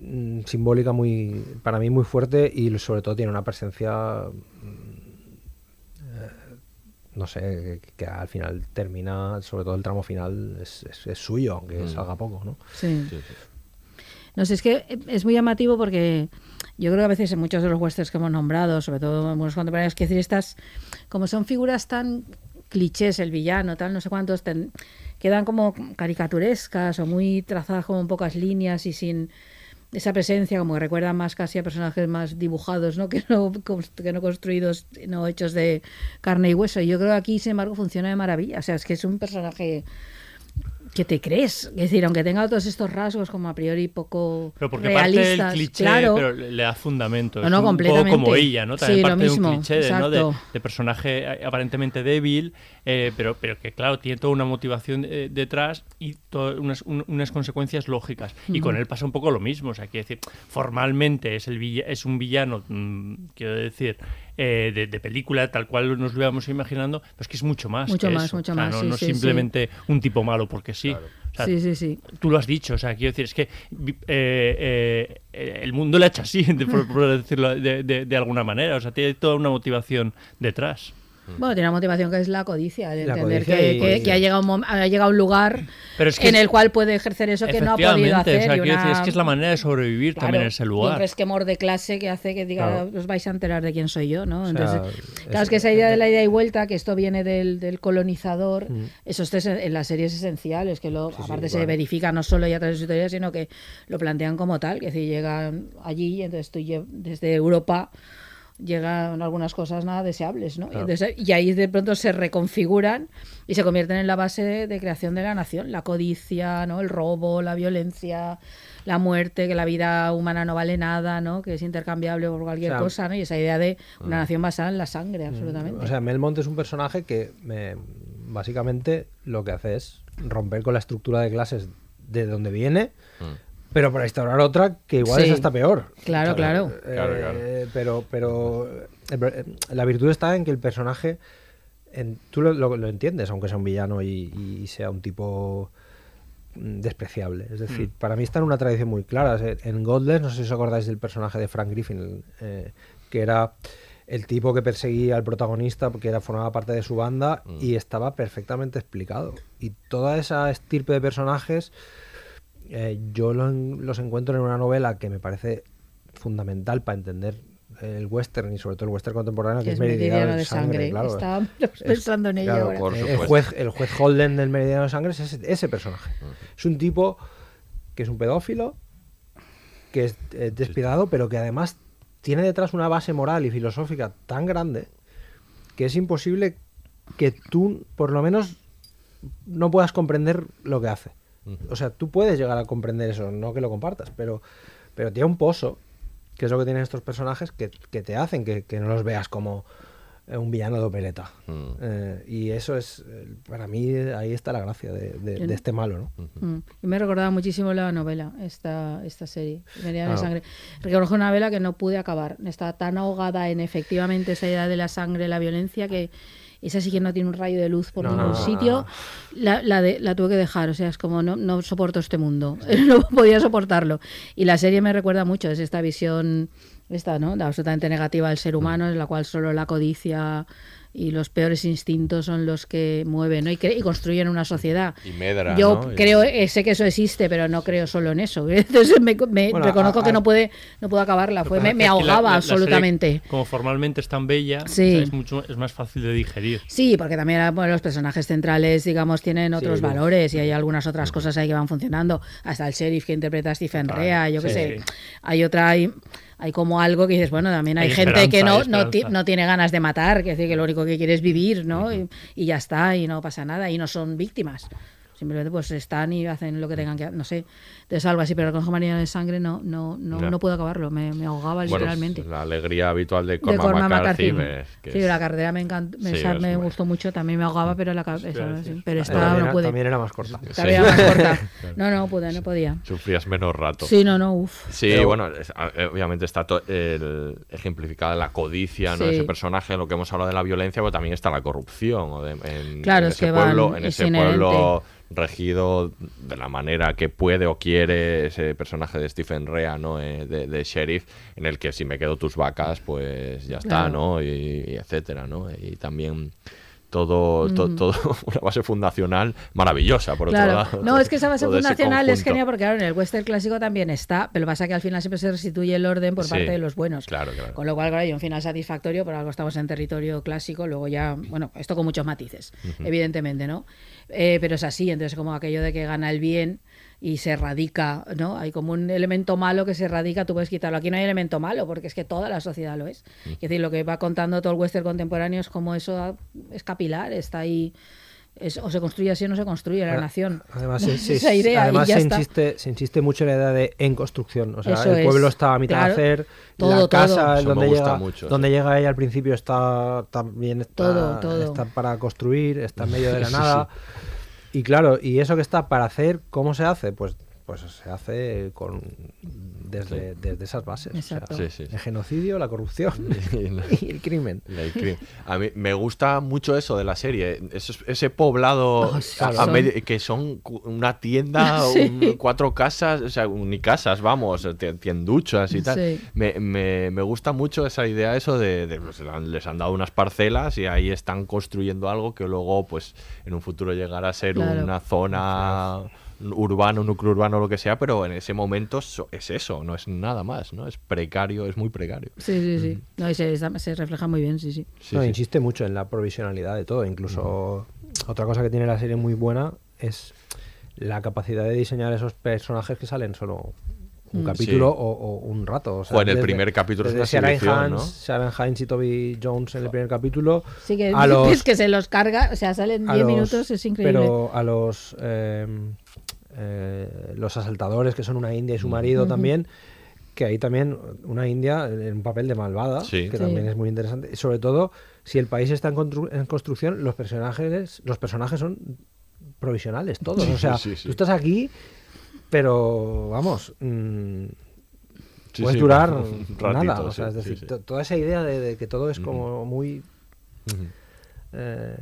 mm, simbólica muy para mí muy fuerte y sobre todo tiene una presencia mm, eh, no sé que, que al final termina sobre todo el tramo final es, es- es suyo aunque Mm. salga poco no Sí. Sí, sí. No sé, es que es muy llamativo porque yo creo que a veces en muchos de los westerns que hemos nombrado, sobre todo en los contemporáneos, que decir estas, como son figuras tan clichés, el villano, tal, no sé cuántos, ten- quedan como caricaturescas o muy trazadas como en pocas líneas y sin esa presencia, como que recuerdan más casi a personajes más dibujados, ¿no? Que no, que no construidos, no hechos de carne y hueso. Y yo creo que aquí, sin embargo, funciona de maravilla. O sea, es que es un personaje que te crees. Es decir, aunque tenga todos estos rasgos como a priori poco Pero porque parte del realistas, cliché, claro, pero le da fundamento. No, es no, un poco completamente. como ella, ¿no? También Sí, lo parte de un cliché ¿no? de, personaje aparentemente débil, eh, pero, pero que, claro, tiene toda una motivación eh, detrás y unas, un- unas consecuencias lógicas. Y con él pasa un poco lo mismo. O sea, quiero decir, formalmente es, el villa- es un villano, mm, quiero decir, eh, de, de película, tal cual nos lo íbamos imaginando, pero es que es mucho más. Mucho que más, eso. mucho O sea, más, No, sí, no sí, simplemente un tipo malo porque sí. O sea, Sí, sí, sí. Tú lo has dicho, o sea, quiero decir, es que eh, eh, el mundo le ha hecho así, de- por, por decirlo de, de- de alguna manera, o sea, tiene toda una motivación detrás. Bueno, tiene una motivación que es la codicia, el La entender codicia que, y- que- que ha, llegado un ha llegado a un lugar Pero es que en el cual puede ejercer eso que no ha podido hacer. o sea, y una- decir, es que es la manera de sobrevivir Claro, también en ese y un lugar. resquemor de clase que hace que diga, Claro. os vais a enterar de quién soy yo, ¿no? O sea, Entonces, es- claro, es que esa idea de la ida y vuelta, que esto viene del, del colonizador, Mm. eso esto es en, en la serie es esencial, es que lo, Sí, sí, aparte se igual. verifica no solo ya a través de su historia, sino que lo plantean como tal, que decir, llegan allí, entonces tú desde Europa llegan algunas cosas nada deseables, ¿no? Y, Claro. entonces- y ahí de pronto se reconfiguran y se convierten en la base de, creación de la nación, la codicia, ¿no? El robo, la violencia, la muerte, que la vida humana no vale nada, ¿no? Que es intercambiable por cualquier O sea, cosa, ¿no? Y esa idea de una Mm. nación basada en la sangre, absolutamente. O sea, Melmont es un personaje que me- básicamente lo que hace es romper con la estructura de clases de donde viene, pero para instaurar otra que igual Sí. es hasta peor. Claro, claro. Eh, Claro, claro. Pero, pero eh, eh, la virtud está en que el personaje, en- tú lo, lo- lo entiendes, aunque sea un villano y, y sea un tipo mm, despreciable. Es decir, para mí está en una tradición muy clara. En- Godless, no sé si os acordáis del personaje de Frank Griffin, eh, que era el tipo que perseguía al protagonista porque era, formaba parte de su banda y estaba perfectamente explicado. Y toda esa estirpe de personajes eh, yo lo los encuentro en una novela que me parece fundamental para entender el western y sobre todo el western contemporáneo, que, es es Meridiano Meridiano de de Sangre. Sangre. claro. Estaba Es- pensando en ello claro, ahora. Por el, juez, el juez Holden del Meridiano de Sangre es ese, ese personaje. Es un tipo que es un pedófilo, que es eh, despiadado, pero que además tiene detrás una base moral y filosófica tan grande que es imposible que tú, por lo menos, no puedas comprender lo que hace. O sea, tú puedes llegar a comprender eso, no que lo compartas, pero, pero tiene un pozo, que es lo que tienen estos personajes, que, que te hacen que, que no los veas como eh, un villano de opereta. Eh, y eso es, eh, para mí, ahí está la gracia de, de- de este malo, ¿no? Mm. Y me recordaba muchísimo la novela, esta, esta serie, Meridiano de Claro. Sangre. Reconozco una novela que no pude acabar. Estaba tan ahogada en efectivamente esa idea de la sangre, la violencia, que esa sí que no tiene un rayo de luz por No, ningún no, sitio. no. La, la, de- la tuve que dejar, o sea, es como no, no soporto este mundo, no podía soportarlo. Y la serie me recuerda mucho, es esta visión, esta, ¿no? absolutamente negativa del ser humano, en la cual solo la codicia y los peores instintos son los que mueven ¿no? y, y construyen una sociedad. Y medra, Yo creo, eh, sé que eso existe, pero no creo solo en eso. Entonces me, me Bueno, reconozco a- que no puede, no puedo acabarla. Fue, me, me ahogaba absolutamente. como formalmente es tan bella, Sí. o sea, es, mucho, es más fácil de digerir. Sí, porque también ah, bueno, los personajes centrales, digamos, tienen otros valores y hay algunas otras cosas ahí que van funcionando. Hasta el sheriff que interpreta a Stephen Rea, yo qué sí. sé. Hay otra, hay, hay como algo que dices, bueno, también hay, Hay gente que no, no, no tiene ganas de matar, que decir que lo único que quiere es vivir, ¿no? y, y ya está, y no pasa nada, y no son víctimas. Simplemente pues están y hacen lo que tengan que hacer, no sé, de salvo así, pero con María de Sangre no, no, no, no puedo acabarlo, me, me ahogaba Bueno, literalmente. la alegría habitual de de Cormac, McCarthy. McCarthy. que sí, es- la carrera me encantó, me, Sí, esa- es me muy- gustó mucho, también me ahogaba, pero la esa- sí, pero esta también, no pude. también era más corta. También era más corta. No, no pude, no podía. Sufrías menos rato. Sí, no, no, uff. Sí, Pero- bueno, es- eh, obviamente está el, ejemplificada la codicia, ¿no? Ese personaje, lo que hemos hablado de la violencia, pero también está la corrupción. o de- en, Claro, en es ese que van- pueblo, en es ese inherente. pueblo regido de la manera que puede o quiere ese personaje de Stephen Rea, ¿no? Eh, de, de sheriff, en el que si me quedo tus vacas, pues ya está. ¿no? Y, y etcétera, ¿no? Y también todo, to- Mm. todo una base fundacional maravillosa, por Claro. otro lado. No, es que esa base fundacional es genial porque claro, en el western clásico también está, pero pasa que al final siempre se restituye el orden por Sí. parte de los buenos. Claro, claro. Con lo cual, claro, hay un final satisfactorio, pero algo estamos en territorio clásico, luego ya, bueno, esto con muchos matices, evidentemente, ¿no? Eh, pero es así, entonces como aquello de que gana el bien y se radica, ¿no? Hay como un elemento malo que se radica, tú puedes quitarlo. Aquí no hay elemento malo, porque es que toda la sociedad lo es. Es decir, lo que va contando todo el western contemporáneo es como eso es capilar, está ahí. es- o se construye así o no se construye la nación. Además, Esa idea, además se, insiste, se insiste mucho en la idea de en construcción. O sea, Eso el es. pueblo está a mitad Claro. de hacer, Todo, la casa donde, llega, mucho, donde sí. llega ella al principio está también está, Todo, todo. está para construir, está en medio de la Sí, nada. Y claro, y eso que está para hacer, ¿cómo se hace? Pues pues se hace con desde, desde esas bases. o sea, Exacto. Sí, sí, sí. El genocidio, la corrupción y el crimen. El crimen. A mí me gusta mucho eso de la serie, ese, ese poblado Oh, sí, a- a son- medio- que son una tienda, Sí. un- cuatro casas, o sea, ni casas, vamos, ti- tienduchas y tal. Sí. Me, me- me gusta mucho esa idea, eso de, de, pues, les han dado unas parcelas y ahí están construyendo algo que luego, pues, en un futuro llegará a ser Claro. una zona urbano, núcleo urbano, lo que sea, pero en ese momento es eso, no es nada más, ¿no? Es precario, es muy precario. Sí, sí, sí. No, y se, se refleja muy bien, sí, sí. Sí, no, sí. insiste mucho en la provisionalidad de todo. Incluso otra cosa que tiene la serie muy buena es la capacidad de diseñar esos personajes que salen solo un Mm. capítulo Sí. o, o un rato. O sea, Joder, el desde- primer capítulo es desde una Sharon selección, Hines, ¿no? Sharon Hines y Toby Jones en el primer capítulo. Sí, que, a los, es que se los carga, o sea, salen a 10 los- minutos, es increíble. Pero a los eh, eh, los asaltadores, que son una india y su marido Ujú. también, que ahí también una india en un papel de malvada, Sí. que Sí. también es muy interesante. Y sobre todo, si el país está en, constru- en construcción, los personajes, los personajes son provisionales todos. O sea, Sí, sí, sí. tú estás aquí, pero vamos. mm, Sí, puedes sí, durar un ratito, nada. O sea, es decir, toda esa idea de, de que todo es como muy eh,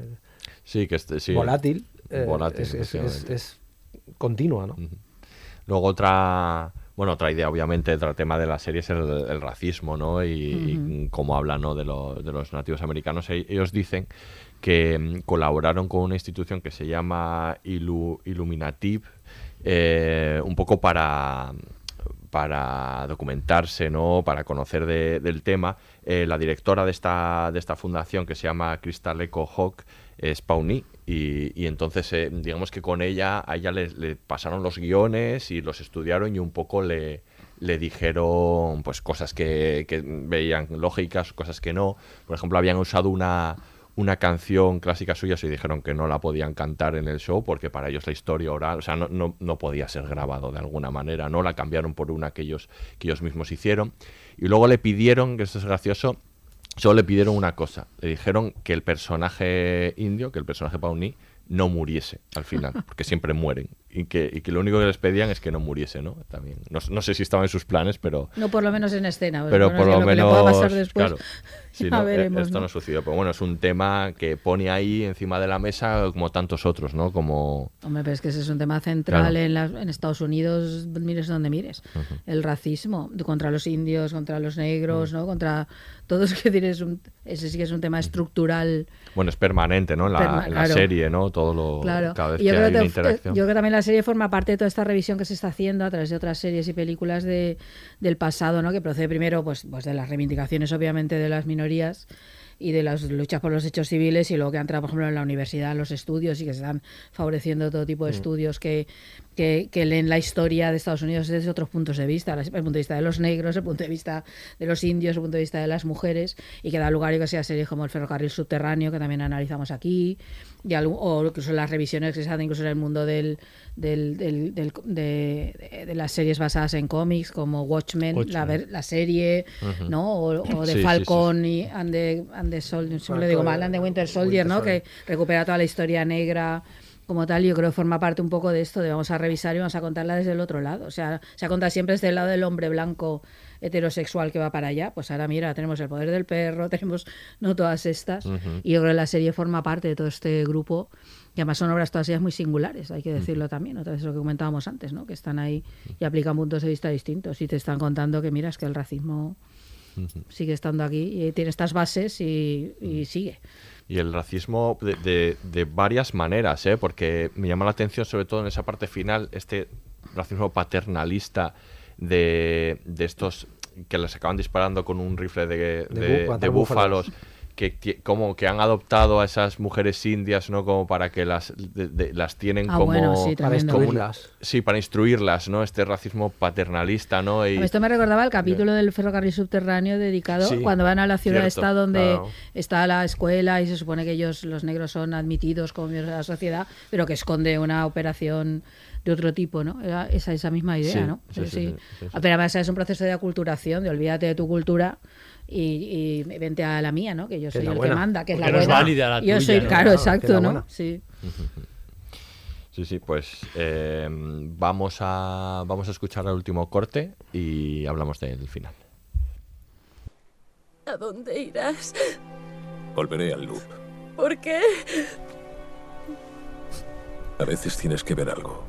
Sí, que este, volátil, eh, Volátil, es, es- es- efectivamente. es continua, ¿no? Luego otra, bueno, otra idea, obviamente, otro tema de la serie es el, el racismo, ¿no? Y, y Ujú. cómo hablan, ¿no? De, lo- de los nativos americanos. E- Ellos dicen que mm, colaboraron con una institución que se llama Ilu- Illuminative, eh, un poco para para documentarse, ¿no? Para conocer de- del tema. Eh, la directora de esta, de esta fundación, que se llama Crystal Eco Hawk, es Pawnee. Y, entonces, eh, digamos que con ella, a ella le, le pasaron los guiones y los estudiaron y un poco le, le dijeron pues cosas que, que veían lógicas, cosas que no. Por ejemplo, habían usado una, una canción clásica suya y dijeron que no la podían cantar en el show porque para ellos la historia oral, o sea, no, no, no podía ser grabado de alguna manera, ¿no? La cambiaron por una que ellos, que ellos mismos hicieron. Y luego le pidieron, que esto es gracioso, solo le pidieron una cosa. Le dijeron que el personaje indio, que el personaje Pawnee, no muriese al final, porque siempre mueren. Y que, y que lo único que les pedían es que no muriese, ¿no? También. No, no sé si estaba en sus planes, pero... No por lo menos en escena. Pero por lo menos, pueda pasar después, claro. Sí, ya no, veremos, esto ¿no? no sucedió, pero bueno, es un tema que pone ahí encima de la mesa como tantos otros, ¿no? Como Hombre, pero es que ese es un tema central Claro. en, las- en Estados Unidos, mires donde mires. El racismo contra los indios, contra los negros. ¿no? Contra todos que tienes un, ese sí que es un tema estructural. Bueno, es permanente, ¿no? En la, Perma- en la claro. serie, ¿no? Todo lo Claro. cada vez yo que creo hay una que- interacción. yo creo que también la serie forma parte de toda esta revisión que se está haciendo a través de otras series y películas de, del pasado, ¿no? Que procede primero pues, pues de las reivindicaciones, obviamente, de las minorías y de las luchas por los hechos civiles y luego que han entrado, por ejemplo, en la universidad, los estudios y que se están favoreciendo todo tipo de Mm. estudios que, que, que leen la historia de Estados Unidos desde otros puntos de vista, el punto de vista de los negros, el punto de vista de los indios, el punto de vista de las mujeres y que da lugar a que sea series como El ferrocarril subterráneo, que también analizamos aquí, y algún- o incluso las revisiones que se hacen incluso en el mundo del, del, del- del- de, de- de las series basadas en cómics como Watchmen, Watchmen. La, ver- la serie. ¿no? O, o de Sí, sí, Falcon y and the, and the Sol- siempre le digo mal, and the Winter Soldier, ¿no? Winter Que recupera toda la historia negra como tal, yo creo que forma parte un poco de esto, de vamos a revisar y vamos a contarla desde el otro lado. O sea, se ha contado siempre desde el lado del hombre blanco heterosexual que va para allá, pues ahora mira, tenemos el poder del perro, tenemos no todas estas, y yo creo que la serie forma parte de todo este grupo, y además son obras todas ellas muy singulares, hay que decirlo también, otra vez lo que comentábamos antes, ¿no? Que están ahí y aplican puntos de vista distintos, y te están contando que mira, es que el racismo sigue estando aquí y tiene estas bases y, y sigue. Y el racismo de, de- de varias maneras, ¿eh? porque me llama la atención sobre todo en esa parte final, este racismo paternalista de, de estos que les acaban disparando con un rifle de, De de- bú- matar de búfalos. búfalos. Que, como que han adoptado a esas mujeres indias, ¿no? Como para que las, de- de- las tienen Ah, como... bueno, sí, Para instruirlas. sí, para instruirlas, ¿no? Este racismo paternalista, ¿no? Y, Esto me recordaba el capítulo del ferrocarril subterráneo dedicado Sí, cuando van a la ciudad cierto, esta donde claro. está la escuela y se supone que ellos, los negros, son admitidos como miembros de la sociedad, pero que esconde una operación de otro tipo, ¿no? Era esa, esa misma idea, Sí, ¿no? sí, sí, sí, sí, sí. Pero además es un proceso de aculturación, de olvídate de tu cultura y, y vente a la mía, ¿no? Que yo soy la el buena. que manda, que es la no es buena. válida la yo tuya, soy, ¿no? claro, exacto, ¿no? Sí. Sí, sí, pues eh, vamos, a, vamos a escuchar el último corte y hablamos del final. ¿A dónde irás? Volveré al loop. ¿Por qué? A veces tienes que ver algo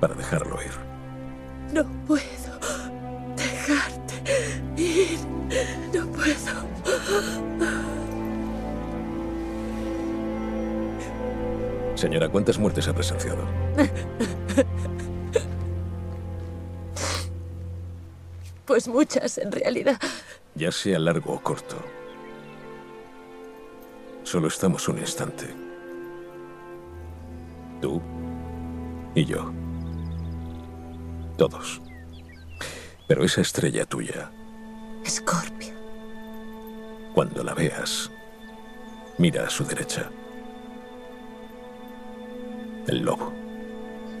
para dejarlo ir. No puedo dejarte ir. No puedo. Señora, ¿cuántas muertes ha presenciado? Pues muchas, en realidad. Ya sea largo o corto. Solo estamos un instante. Tú y yo. Todos. Pero esa estrella tuya, Escorpio. cuando la veas, mira a su derecha. El lobo,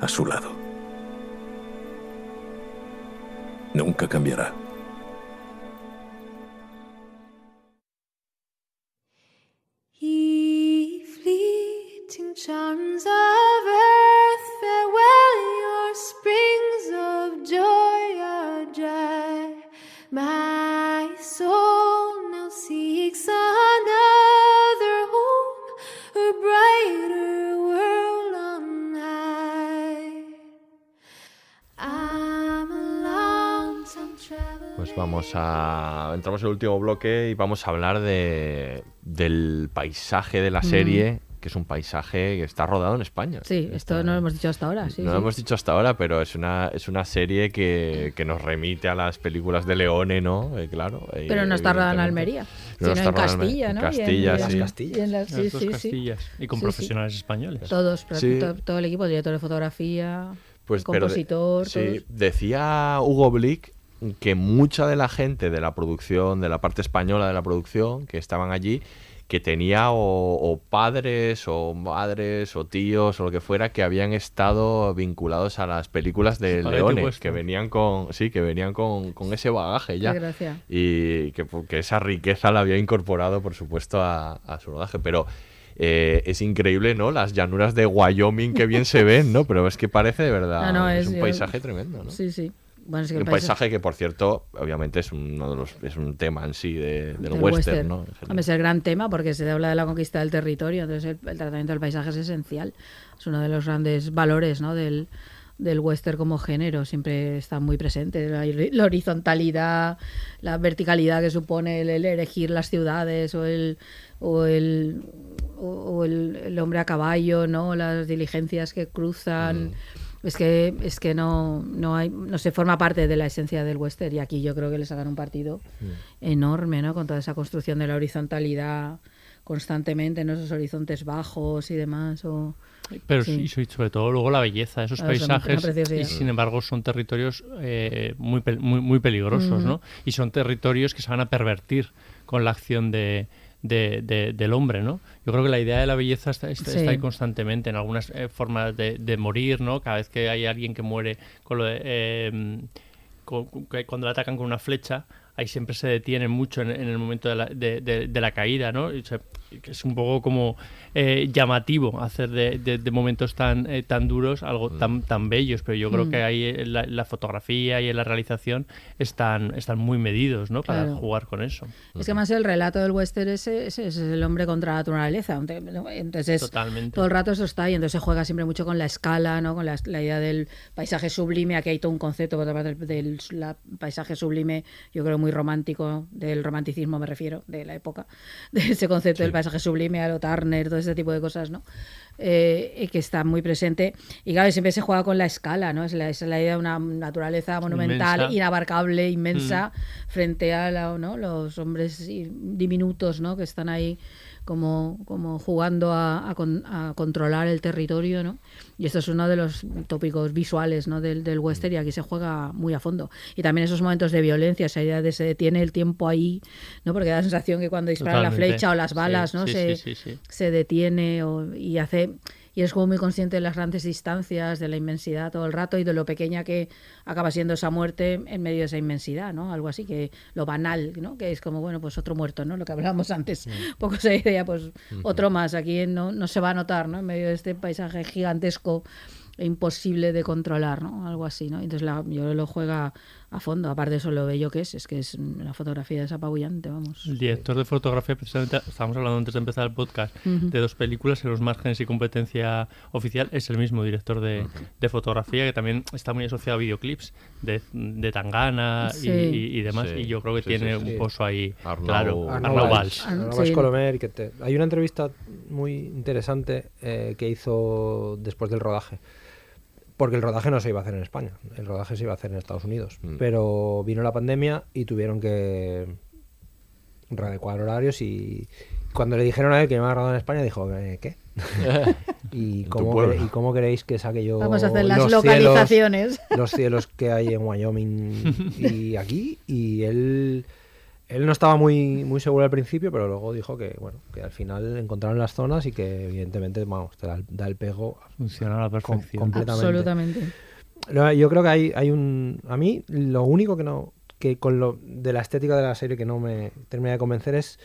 a su lado. Nunca cambiará. Ye fleeting charms of earth, farewell your springs of joy are dry. My soul now seeks another home, a brighter world on high. I'm a long time traveler. Pues vamos a. Entramos en el último bloque y vamos a hablar de del paisaje de la mm. serie. Mm que es un paisaje que está rodado en España. Sí, esto no lo hemos dicho hasta ahora. Sí, no lo hemos dicho hasta ahora, pero es una, es una serie que, que nos remite a las películas de Leone, ¿no? Eh, claro. eh, Pero no está rodada en. Almería, No sino en Castilla, en ¿no? Castilla, y en sí. las y en las- sí, sí. Castillas. Y con Sí, sí. profesionales españoles. Todos, pero Sí. to- todo el equipo, director de fotografía, Pues, pero de- compositor, sí, decía Hugo Blick que mucha de la gente de la producción, de la parte española de la producción, que estaban allí, que tenía o, o padres o madres o tíos o lo que fuera que habían estado vinculados a las películas de Spaghetti Leone, western. que venían con sí, que venían con, con ese bagaje ya y que, que esa riqueza la había incorporado, por supuesto, a, a su rodaje. Pero eh, es increíble, ¿no? Las llanuras de Wyoming que bien se ven, ¿no? Pero es que parece de verdad. No, es, es- un yo- paisaje tremendo, ¿no? Sí, sí. Bueno, Y un paisaje que, por cierto, obviamente es uno de los, es un tema en sí de- del del western, ¿no? Hombre, es el gran tema porque se habla de la conquista del territorio, entonces el, el tratamiento del paisaje es esencial. Es uno de los grandes valores ¿no? del, del western como género, siempre está muy presente. La, la horizontalidad, la verticalidad que supone el, el erigir las ciudades o el, o el, o, o el, el hombre a caballo, ¿no? las diligencias que cruzan. Es que, es que no, no, hay, no se forma parte de la esencia del western y aquí yo creo que le sacan un partido enorme, ¿no? Con toda esa construcción de la horizontalidad constantemente en esos horizontes bajos y demás. O, Pero sí. y sobre- todo luego la belleza de esos paisajes y sin embargo son territorios eh, muy, muy, muy peligrosos, Ujú. ¿no? Y son territorios que se van a pervertir con la acción de, de- de- del hombre, ¿no? Yo creo que la idea de la belleza está, está- Sí. está ahí constantemente en algunas eh, formas de, de morir, ¿no? Cada vez que hay alguien que muere con lo de, eh, con- cuando le atacan con una flecha, ahí siempre se detienen mucho en, en el momento de la, de, de- de la caída, ¿no? Y se- que es un poco como eh, llamativo hacer de, de- de momentos tan, eh, tan duros algo tan, tan bellos, pero yo creo Mm. que ahí en la, en la fotografía y en la realización están, están muy medidos, ¿no? Para Claro. jugar con eso. Es que más el relato del western ese, ese es el hombre contra la naturaleza. Entonces, Totalmente. todo el rato eso está y entonces se juega siempre mucho con la escala, ¿no? con la, la idea del paisaje sublime. Aquí hay todo un concepto por otra parte, del, del la- paisaje sublime, yo creo muy romántico, del romanticismo me refiero, de la época, de ese concepto del paisaje sublime, a lo Turner, todo ese tipo de cosas, ¿no? Eh, y que está muy presente. Y claro, siempre se juega con la escala, ¿no? Es la, es la idea de una naturaleza monumental, Inmensa. inabarcable, inmensa, frente a la- ¿no? los hombres diminutos, ¿no? Que están ahí como, como jugando a, a con- a controlar el territorio, ¿no? Y esto es uno de los tópicos visuales, ¿no? Del, del western y aquí se juega muy a fondo. Y también esos momentos de violencia, esa idea de se detiene el tiempo ahí, ¿no? Porque da la sensación que cuando disparan la flecha o las balas, Sí, ¿no? sí, se, sí, sí, sí. se detiene o- y hace y es como muy consciente de las grandes distancias, de la inmensidad todo el rato y de lo pequeña que acaba siendo esa muerte en medio de esa inmensidad, ¿no? Algo así que lo banal, ¿no? Que es como, bueno, pues otro muerto, ¿no? Lo que hablábamos antes, poco esa idea, pues otro más, aquí no, no se va a notar, ¿no? En medio de este paisaje gigantesco e imposible de controlar, ¿no? Algo así, ¿no? Entonces la, yo lo juega a fondo, aparte de eso lo bello que es, es que es la fotografía es apabullante, vamos. El director de fotografía, precisamente, estábamos hablando antes de empezar el podcast, de dos películas en los márgenes y competencia oficial, es el mismo director de, de fotografía que también está muy asociado a videoclips de, de Tangana y- Sí. y, y demás, Sí, y yo creo que sí, tiene sí, sí. un pozo ahí Arnau- claro. Arnau Valls. Arnau. Valls Colomer, que te- Hay una entrevista muy interesante eh, que hizo después del rodaje. Porque el rodaje no se iba a hacer en España, el rodaje se iba a hacer en Estados Unidos. Mm. Pero vino la pandemia y tuvieron que readecuar horarios y cuando le dijeron a él que iba a rodar en España dijo, "Eh, ¿qué? ¿Y cómo, ¿Y cómo queréis que saque yo Vamos a hacer las los localizaciones. Cielos, los cielos que hay en Wyoming y aquí? Y él, él no estaba muy, muy seguro al principio, pero luego dijo que, bueno, que al final encontraron las zonas y que evidentemente, vamos, te da, el- da el pego Funciona a la com- perfección. completamente. Absolutamente. No, yo creo que hay, hay un... A mí lo único que no... que con lo de la estética de la serie que no me termina de convencer es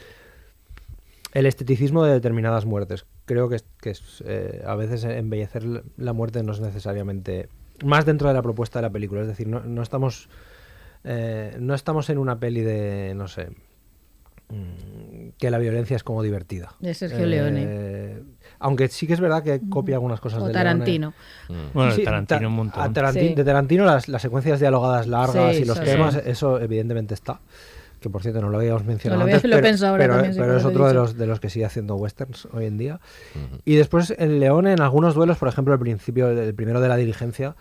el esteticismo de determinadas muertes. Creo que, es, que es, eh, a veces embellecer la- la muerte no es necesariamente... Más dentro de la propuesta de la película. Es decir, no, no estamos... eh, no estamos en una peli de, no sé, mm, que la violencia es como divertida. De Sergio Leone. Eh, Aunque sí que es verdad que copia algunas cosas O de Tarantino. Mm. Bueno, Sí, Tarantino ta- un montón. a Taranti- Sí. De Tarantino las, las secuencias dialogadas largas Sí, y los temas, sí. eso evidentemente está. Que por cierto no lo habíamos mencionado No lo antes, lo pero, ahora pero- también, pero es otro de los, de los que sigue haciendo westerns hoy en día. Y después el Leone en algunos duelos, por ejemplo el principio, el primero de la diligencia,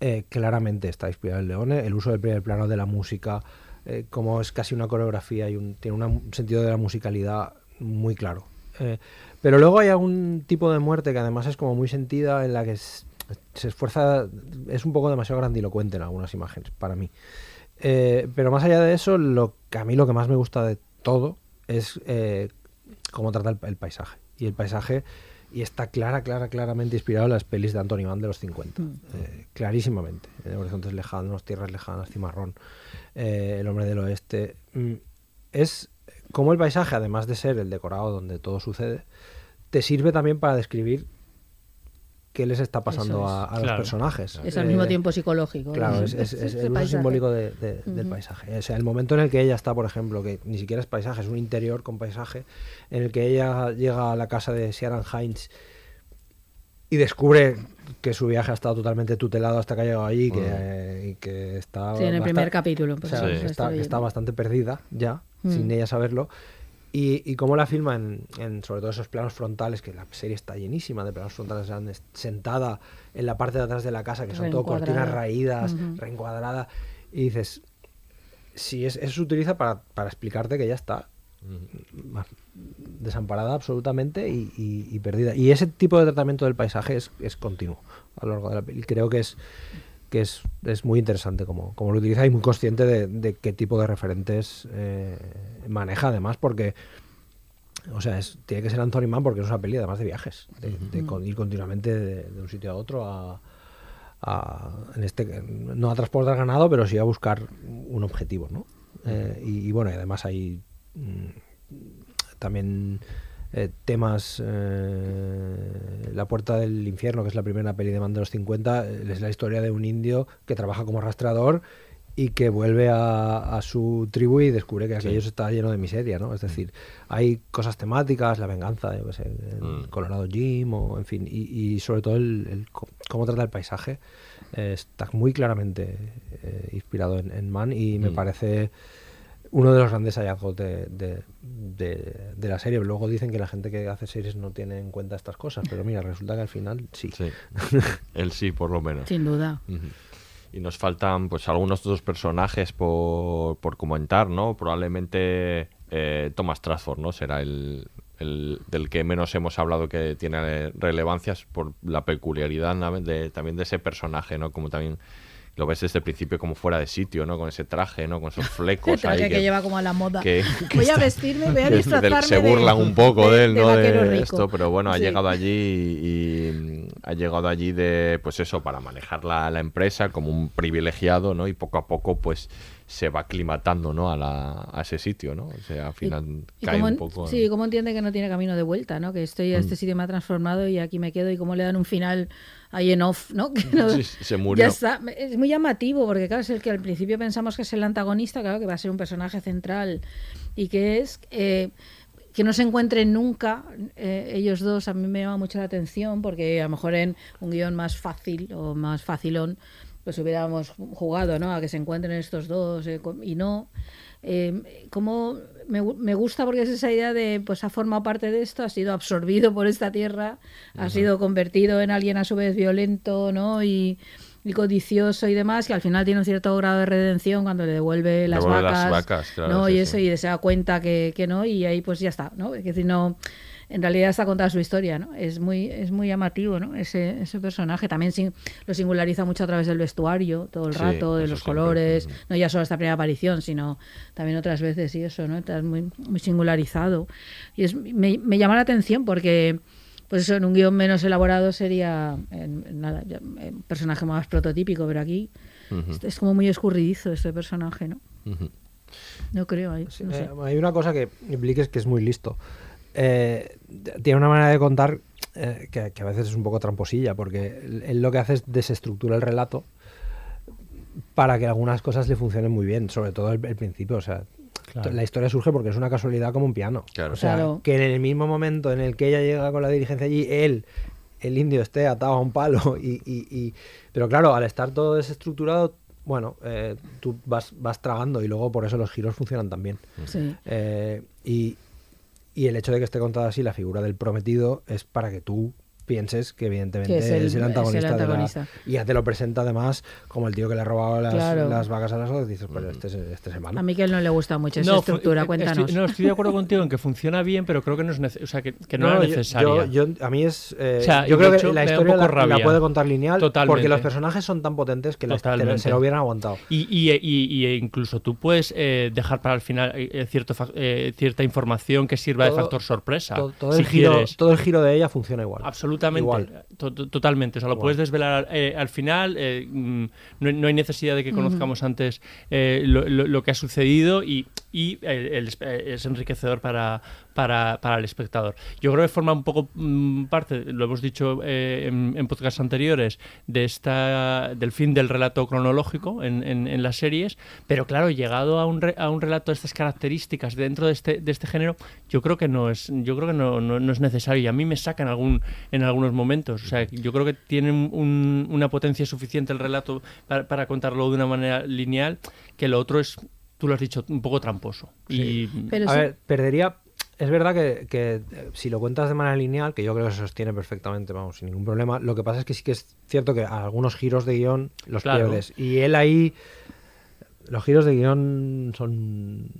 eh, claramente está inspirado en Leone. El uso del primer plano de la música, eh, como es casi una coreografía y tiene un sentido de la musicalidad muy claro. Eh, pero luego hay algún tipo de muerte que además es como muy sentida, en la que se esfuerza, es un poco demasiado grandilocuente en algunas imágenes, para mí. Pero más allá de eso, lo que a mí lo que más me gusta de todo es cómo trata el paisaje. Y el paisaje, y está clara, clara, claramente inspirado en las pelis de Anthony Mann de los 50. Eh, clarísimamente. Eh, Horizontes lejanos, Tierras lejanas, Cimarrón, eh, El hombre del oeste. Mm, es como el paisaje, además de ser el decorado donde todo sucede, te sirve también para describir qué les está pasando es. a, a los personajes. Es al Eh, mismo tiempo psicológico. Claro, ¿no? es, es- es Ese el uso simbólico de- de- del paisaje. O sea, el momento en el que ella está, por ejemplo, que ni siquiera es paisaje, es un interior con paisaje, en el que ella llega a la casa de Sharon Hines y descubre que su viaje ha estado totalmente tutelado hasta que ha llegado allí que, eh, y que está... Sí, en el primer capítulo, o sea, sí, que está bastante perdida ya, sin ella saberlo. Y, y cómo la filma en, en sobre todo esos planos frontales, que la serie está llenísima de planos frontales, grandes, sentada en la parte de atrás de la casa, que son todo cortinas raídas, Ujú. reencuadrada, y dices, si es, eso se utiliza para, para explicarte que ya está desamparada absolutamente y, y- y perdida. Y ese tipo de tratamiento del paisaje es, es continuo a lo largo de la peli. Creo que es que es, es muy interesante como, como lo utiliza y muy consciente de, de qué tipo de referentes eh, maneja además porque o sea, es, tiene que ser Anthony Mann porque es una peli además de viajes, de, ir continuamente de, de un sitio a otro a, a- en este no a transportar ganado, pero sí a buscar un objetivo, ¿no? Eh, y, y bueno, y además hay mm, también eh, temas eh, La puerta del infierno, que es la primera peli de Mann de los 50, eh, es la historia de un indio que trabaja como rastreador y que vuelve a, a su tribu y descubre que aquello está lleno de miseria, ¿no? Es decir, hay cosas temáticas, la venganza, yo qué sé, el Colorado Jim, o en fin, y, y sobre todo el, el cómo trata el paisaje eh, está muy claramente inspirado en, en Mann y me Mm. parece uno de los grandes hallazgos de, de- de- de la serie. Luego dicen que la gente que hace series no tiene en cuenta estas cosas, pero mira, resulta que al final sí. Él sí, por lo menos. Sin duda. Y nos faltan pues algunos otros personajes por, por comentar, ¿no? Probablemente eh, Thomas Trafford, ¿no? Será el, el del que menos hemos hablado que tiene relevancias por la peculiaridad ¿no? de, también de ese personaje, ¿no? Como también lo ves desde el principio como fuera de sitio, ¿no? Con ese traje, ¿no? Con esos flecos El traje ahí que, lleva como a la moda. que- que voy a vestirme, voy a que disfrazarme se de- burlan un poco de, él, ¿no? De esto, pero bueno, ha Sí. llegado allí y, y ha llegado allí de, pues eso, para manejar la, la empresa como un privilegiado, ¿no? Y poco a poco, pues se va aclimatando, ¿no? A, la, a ese sitio, ¿no? O sea, al final Y cae un poco. en- sí, cómo entiende que no tiene camino de vuelta, ¿no? Que estoy a este Mm. sitio me ha transformado y aquí me quedo y cómo le dan un final ahí en off, ¿no? Que no- Sí, se murió. Ya está. Es muy llamativo porque claro, es el que al principio pensamos que es el antagonista, claro, que va a ser un personaje central y que es eh, que no se encuentren nunca eh, ellos dos a mí me llama mucho la atención porque a lo mejor en un guion más fácil o más facilón pues hubiéramos jugado ¿no? a que se encuentren estos dos eh, y no eh, como me, me gusta porque es esa idea de pues ha formado parte de esto ha sido absorbido por esta tierra ha sido convertido en alguien a su vez violento no y y codicioso y demás, que al final tiene un cierto grado de redención cuando le devuelve las Devuelve las vacas, vacas, claro, ¿no? sí, y sí. eso, y se da cuenta que, que no, y ahí pues ya está, ¿no? Es decir, no, en realidad está contada su historia, ¿no? Es muy, es muy llamativo, ¿no? Ese, ese personaje también sin- lo singulariza mucho a través del vestuario, todo el Sí, rato, de los siempre, colores, no ya solo esta primera aparición, sino también otras veces y eso, ¿no? Está muy, muy singularizado. Y es, me, me llama la atención porque pues eso en un guion menos elaborado sería en- en nada, ya, un personaje más prototípico, pero aquí Ujú. es, es como muy escurridizo este personaje, ¿no? Ujú. No creo, ahí, no sé. Eh, hay una cosa que Blick es que es muy listo. Eh, tiene una manera de contar eh, que, que a veces es un poco tramposilla, porque él, lo que hace es desestructura el relato para que algunas cosas le funcionen muy bien, sobre todo el, el principio. O sea, Claro. La historia surge porque es una casualidad como un piano. O sea, Claro. que en el mismo momento en el que ella llega con la dirigencia allí, él, el indio, esté atado a un palo. Y, y- y- Pero claro, al estar todo desestructurado, bueno, eh, tú vas, vas tragando y luego por eso los giros funcionan también. Sí. Eh, y, y el hecho de que esté contada así la figura del prometido es para que tú pienses que evidentemente Que es es el- el, es el antagonista, de la- antagonista. y ya te lo presenta además como el tío que le ha robado las, Claro. las vacas a las otras dices pero este es, este es el malo A Miquel no le gusta mucho esa estructura, eh, cuéntanos. Estoy, no, estoy de acuerdo contigo en que funciona bien, pero creo que no es, nece- o sea, que, que no, No, era yo- necesaria. yo- yo- a mí es eh, O sea, yo creo hecho, que la historia poco la, la puede contar lineal porque Totalmente. los personajes son tan potentes que la- te- Totalmente. se lo hubieran aguantado Y, y, y- y incluso tú puedes eh, dejar para el final eh, cierto eh, cierta información que sirva de factor sorpresa. todo, todo si el giro, quieres. todo el giro de ella funciona igual Absolutamente, Igual. to- to- totalmente. O sea, lo Igual. puedes desvelar eh, al final. eh, mm, no, no hay necesidad de que conozcamos antes eh, lo, lo- lo que ha sucedido y, y, el- eh, es enriquecedor para, para, para el espectador. Yo creo que forma un poco mm, parte, lo hemos dicho eh, en, en podcasts anteriores, de esta del fin del relato cronológico en, en- en las series, pero claro, llegado a un, re- a un relato de estas características dentro de este, de este género, yo creo que no es, yo creo que no, no- no es necesario y a mí me saca en, algún, en algunos momentos. O sea, yo creo que tiene un- una potencia suficiente el relato para, para contarlo de una manera lineal, que lo otro es, tú lo has dicho, un poco tramposo. Y, Pero a sí- ver, perdería. Es verdad que, que, eh, si lo cuentas de manera lineal, que yo creo que se sostiene perfectamente, vamos, sin ningún problema, lo que pasa es que sí que es cierto que algunos giros de guion los Claro. pierdes. Y él ahí. Los giros de guion son.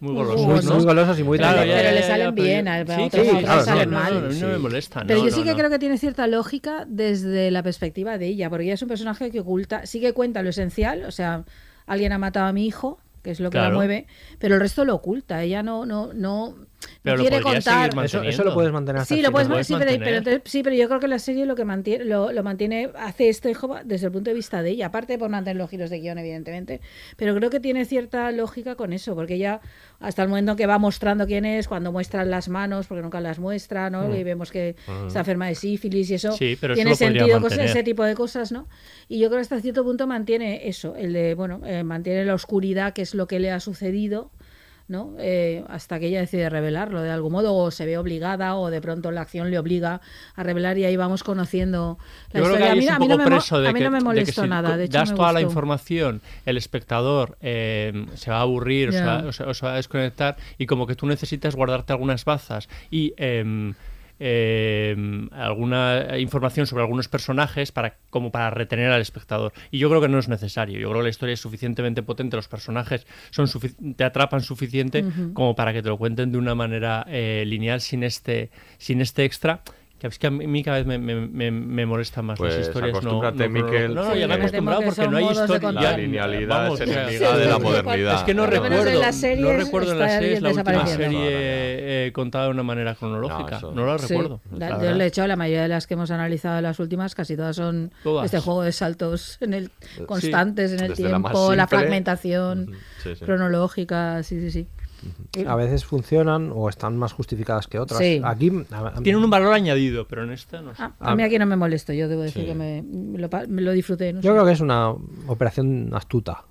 Muy golosos, Muy, ¿no? muy golosos y muy Pero, trazados. pero le salen bien, a sí, otros sí, claro, salen no, mal. no, no, no me molesta. Pero no, yo no, sí que no. creo que tiene cierta lógica desde la perspectiva de ella, porque ella es un personaje que oculta, sí que cuenta lo esencial, o sea, alguien ha matado a mi hijo, que es lo que la Claro. mueve, pero el resto lo oculta. Ella no, no, no Pero lo quiere contar. Eso, eso lo puedes mantener hasta Sí, lo puedes, puedes sí, pero, pero mantener. entonces- sí, pero yo creo que la serie lo que mantiene, lo, lo mantiene, hace este hijo desde el punto de vista de ella, aparte por mantener los giros de guion, evidentemente, pero creo que tiene cierta lógica con eso, porque ella, hasta el momento que va mostrando quién es, cuando muestran las manos, porque nunca las muestra, ¿no? Mm. Y vemos que Mm. está enferma de sífilis y eso, Sí, pero eso tiene lo podría sentido cosas- mantener. ese tipo de cosas, ¿no? Y yo creo que hasta cierto punto mantiene eso, el de, bueno, eh, mantiene la oscuridad, que es lo que le ha sucedido, ¿no? Eh, hasta que ella decide revelarlo de algún modo, o se ve obligada, o de pronto la acción le obliga a revelar y ahí vamos conociendo la Yo creo que historia. ahí a mí, es a un mí poco no me, mo- preso de a mí que, no me de que molestó si nada, de hecho das me toda la información, el espectador eh, se va a aburrir, o se va, o se- o se va a desconectar y como que tú necesitas guardarte algunas bazas y em, em, alguna información sobre algunos personajes para como para retener al espectador. Y yo creo que no es necesario. Yo creo que la historia es suficientemente potente, los personajes son te atrapan suficiente como para que te lo cuenten de una manera eh, lineal sin este sin este extra. Que es que a mí cada vez me, me, me, me molestan más Pues las historias. no- acostúmbrate, no, Miquel. No, no, ya me he Sí, acostumbrado porque no hay de historia. La linealidad Vamos, es enemiga de la sí, modernidad. Es que no en recuerdo, las series no recuerdo en las series la última serie eh, contada de una manera cronológica. eso- No, la Sí, recuerdo. la yo he hecho la mayoría de las que hemos analizado de las últimas, casi todas son Todas. este juego de saltos en el constantes en el la tiempo, la, fragmentación Sí, sí. cronológica, sí, sí, sí. A veces funcionan o están más justificadas que otras. Sí. Aquí a- a- Tienen un valor añadido, pero en esta no sé. Ah, a mí aquí no me molesto, yo debo decir Sí. que me, me lo, me lo disfruté. no Yo sé. creo que es una operación astuta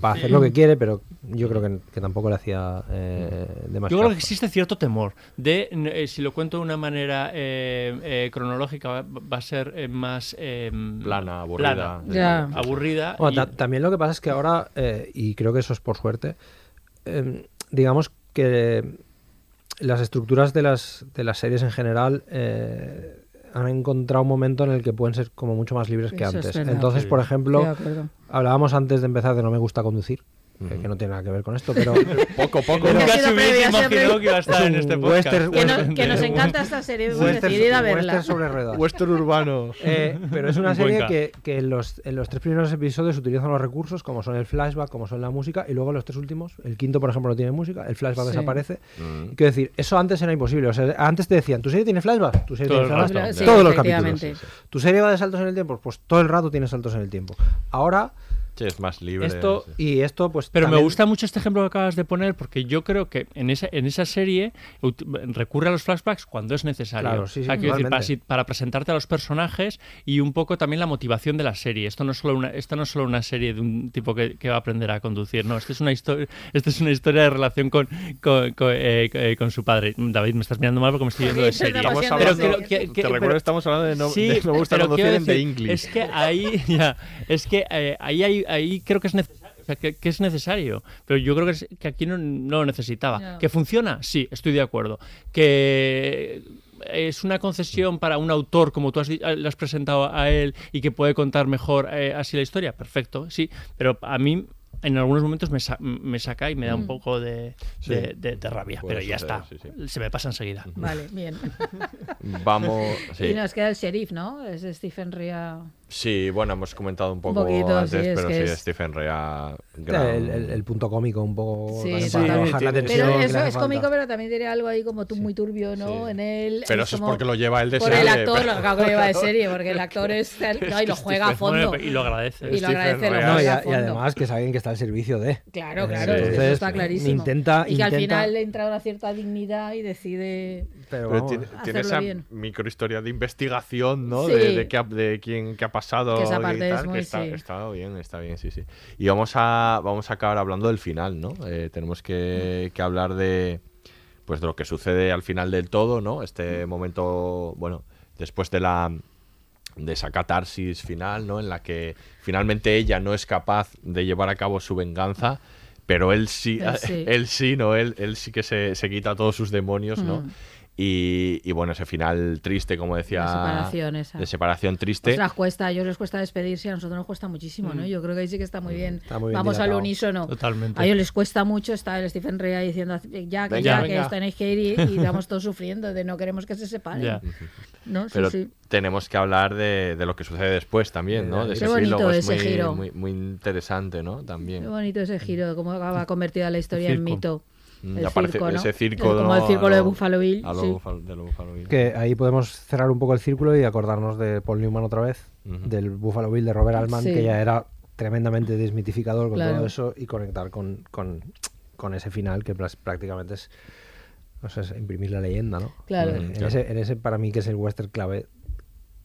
para hacer Sí. lo que quiere, pero yo creo que, que tampoco le hacía eh, demasiado. Yo creo que existe cierto temor de, eh, si lo cuento de una manera eh, eh, cronológica, va, va a ser eh, más... eh, Plana, aburrida. plana, Ya. aburrida. Bueno, y- ta- también lo que pasa es que ahora, eh, y creo que eso es por suerte, eh, digamos que las estructuras de las, de las series en general eh, han encontrado un momento en el que pueden ser como mucho más libres que Eso antes. Entonces, por ejemplo, hablábamos antes de empezar de no me gusta conducir, que- que no tiene nada que ver con esto, pero Poco, poco. Pero- Nunca se hubiese imaginado siempre. que iba a estar Es en este podcast. western- Que, no- que nos encanta esta serie, hemos western, decidido a verla. western sobre ruedas. Western urbano. Eh, pero es una Un serie que, que en, los, en los tres primeros episodios utilizan los recursos, como son el flashback, como son la música, y luego los tres últimos, el quinto, por ejemplo, no tiene música, el flashback Sí. desaparece. Mm. Quiero decir, eso antes era imposible. O sea, antes te decían, ¿tu serie tiene flashback? ¿Tu serie Todo tiene flashback? rato. Sí, Todos los capítulos. ¿Tu serie va de saltos en el tiempo? Pues todo el rato tiene saltos en el tiempo. Ahora Sí, es más libre. Esto, y esto, pues. Pero me gusta mucho este ejemplo que acabas de poner porque yo creo que en esa, en esa serie recurre a los flashbacks cuando es necesario. Claro, sí, O sea, sí, quiero decir, para, presentarte a los personajes y un poco también la motivación de la serie. Esto no es solo una, esta no es solo una serie de un tipo que, que va a aprender a conducir, no. Esta es una historia, esta es una historia de relación con, con, con, eh, eh, con su padre. David, me estás mirando mal porque me estoy yendo de serie. Estamos Pero hablando- creo que- te recuerdo que estamos hablando de no, Sí, de no me gusta conducir en The English. Es que ahí, ya, es que eh, ahí, hay- ahí creo que es necesario. o sea, que, que es necesario, pero yo creo que, es- que aquí no, no lo necesitaba. ¿Que funciona? Sí, estoy de acuerdo. ¿Que es una concesión para un autor, como tú has, le has presentado a él, y que puede contar mejor eh, así la historia? Perfecto, sí, pero a mí en algunos momentos me, sa- me saca y me da un Mm. poco de, Sí. de- de- de rabia, Puede pero ya suceder, está. sí, sí. Se me pasa enseguida. Vale, bien. Vamos. Sí. Y nos queda el sheriff, ¿no? Es Stephen Rea. Sí, bueno, hemos comentado un poco poquito, antes, sí, es pero sí, es- Stephen Rea. gran- El, el- el punto cómico un poco Sí, para totalmente. bajar la tensión. Pero eso es cómico, pero también tiene algo ahí como tú muy turbio, ¿no? Sí. En él. Pero eso es como- porque lo lleva él de Por serie. el actor, pero- lo que lo lleva de serie, porque el actor es. No, y lo juega a fondo. Y lo agradece. Y lo agradece, lo Rea. No, y, a- y además que es alguien que está al servicio de. Claro, Eh, claro, Sí. eso entonces, está clarísimo. Intenta, y que al final le entra una cierta dignidad y decide. Pero, Pero vamos, tiene, tiene hacerlo esa bien. microhistoria de investigación, ¿no? Sí. De, de, qué ha- de quién qué ha pasado Que esa y parte es tal, muy, que está, sí. está bien, está bien, sí, sí. Y vamos a, vamos a acabar hablando del final, ¿no? Eh, tenemos que, que hablar de, pues, de lo que sucede al final del todo, ¿no? Este momento, bueno, después de la de esa catarsis final, ¿no? En la que finalmente ella no es capaz de llevar a cabo su venganza, pero él sí, Él sí. él sí, ¿no? Él, él sí que se, se quita todos sus demonios, ¿no? Mm. Y, y bueno, ese final triste, como decía. La separación esa. De separación triste. Ostras, cuesta, a ellos les cuesta despedirse, a nosotros nos cuesta muchísimo, ¿no? Yo creo que ahí sí que está muy bien. Está muy bien Vamos al unísono. Totalmente. A ellos les cuesta mucho, está el Stephen Rea diciendo ya, que Venga, ya, venga. que tenéis que ir y, y estamos todos sufriendo de no queremos que se separen. Ya. ¿No? Sí, Pero sí. tenemos que hablar de, de lo que sucede después también, ¿no? De Qué ese bonito epílogo, es ese muy, giro. Muy, muy interesante, ¿no? También. Qué bonito ese giro, de cómo acaba convertida la historia en mito. Mm, aparece circo, ¿no? ese circo, El- como ¿no? el círculo A de lo- Buffalo Bill, a lo sí. Buffalo- de lo Buffalo Bill. Que ahí podemos cerrar un poco el círculo y acordarnos de Paul Newman otra vez, Ujú. del Buffalo Bill de Robert Altman, Sí. que ya era tremendamente desmitificador con Claro. todo eso y conectar con, con, con ese final que prácticamente es, no sé, es imprimir la leyenda, ¿no? Claro. En, claro. ese, en ese para mí que es el western clave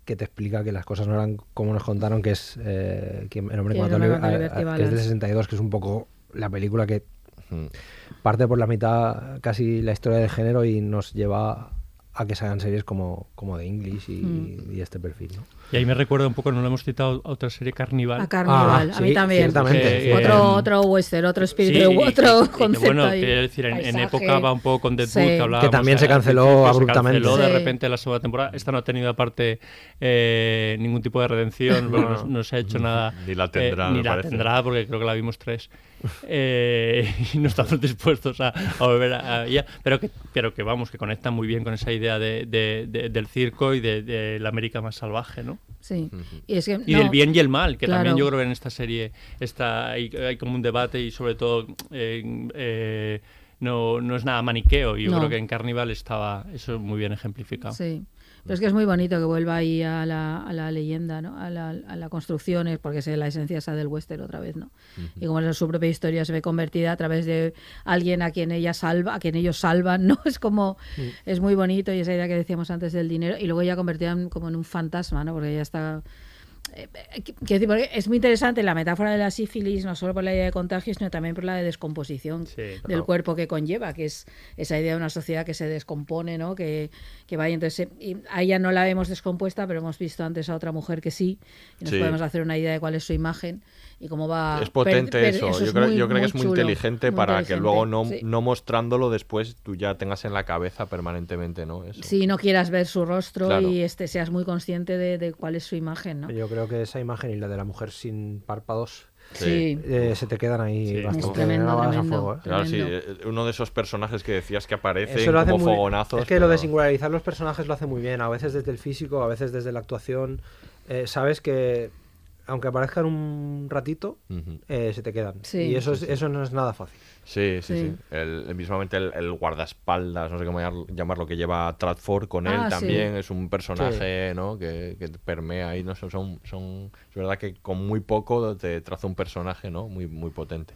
que te explica que las cosas no eran como nos contaron, que es eh, que el hombre que Que mató el a a que es del 62, que es un poco la película que Mm. Parte por la mitad casi la historia del género y nos lleva a que se hagan series como, como The English y, Mm. y este perfil. ¿no? Y ahí me recuerda un poco, no lo hemos citado, a otra serie Carnival. A Carnival, Ah, a mí sí, también. ciertamente, Que-. Otro, otro western, otro espíritu, Sí, otro y- y que, concepto bueno, ahí. quiero decir, en, época va un poco con Deadpool, Sí. que hablábamos. Que también se al canceló abruptamente. Se canceló Sí. de repente la segunda temporada. Esta no ha tenido aparte eh, ningún tipo de redención, no, no se ha hecho nada. Ni la tendrá, eh, ni me la parece. tendrá, porque creo que la vimos tres. Eh, y no estamos dispuestos a, a volver a, a ella. Pero que, pero que vamos, que conecta muy bien con esa idea de, de- de- del circo y de, de la América más salvaje, ¿no? Sí. Y, es que, Y no, del bien y el mal, que claro. también yo creo que en esta serie está hay, hay como un debate y sobre todo eh, eh, no, no es nada maniqueo. Y yo No. creo que en Carnival estaba eso muy bien ejemplificado. Sí. Pero es que es muy bonito que vuelva ahí a la, a la leyenda, ¿no? A la, a la construcción, es porque es la esencia esa del western otra vez, ¿no? Y como su propia historia se ve convertida a través de alguien a quien ella salva, a quien ellos salvan, ¿no? Es como, es muy bonito y esa idea que decíamos antes del dinero y luego ya convertida en- como en un fantasma, ¿no? Porque ella está... eh, eh, Quiero decir, porque es muy interesante la metáfora de la sífilis, no solo por la idea de contagio, sino también por la de descomposición Sí, del claro. cuerpo que conlleva, que es esa idea de una sociedad que se descompone, ¿no? Que, que va y entonces eh, y a ella no la vemos descompuesta, pero hemos visto antes a otra mujer que sí, y nos Sí. podemos hacer una idea de cuál es su imagen y cómo va. Es potente per- per- eso. eso yo es creo, muy- yo creo que es muy chulo, inteligente muy para que luego no, sí. no mostrándolo después tú ya tengas en la cabeza permanentemente, ¿no? Eso. Si no quieras ver su rostro Claro. y este seas muy consciente de, de cuál es su imagen, ¿no? Yo creo que esa imagen y la de la mujer sin párpados Sí. eh, se te quedan ahí Sí. bastante tremendo, grabadas a tremendo. fuego, ¿eh? Claro, sí, Tremendo. eh, uno de esos personajes que decías que aparecen como muy- fogonazos. Es que lo de pero- singularizar los personajes lo hace muy bien, a veces desde el físico, a veces desde la actuación. Eh, sabes que aunque aparezcan un ratito, Ujú. eh, se te quedan. Sí. Y eso, es, eso no es nada fácil. Sí, sí, sí. Sí. El, el- mismamente el, el guardaespaldas, no sé cómo llamar- llamarlo, que lleva Tradford con él Ah, sí. también. Es un personaje ¿no? que, que permea ahí. ¿no? Son, son, son- es verdad que con muy poco te traza un personaje ¿no? muy, muy potente.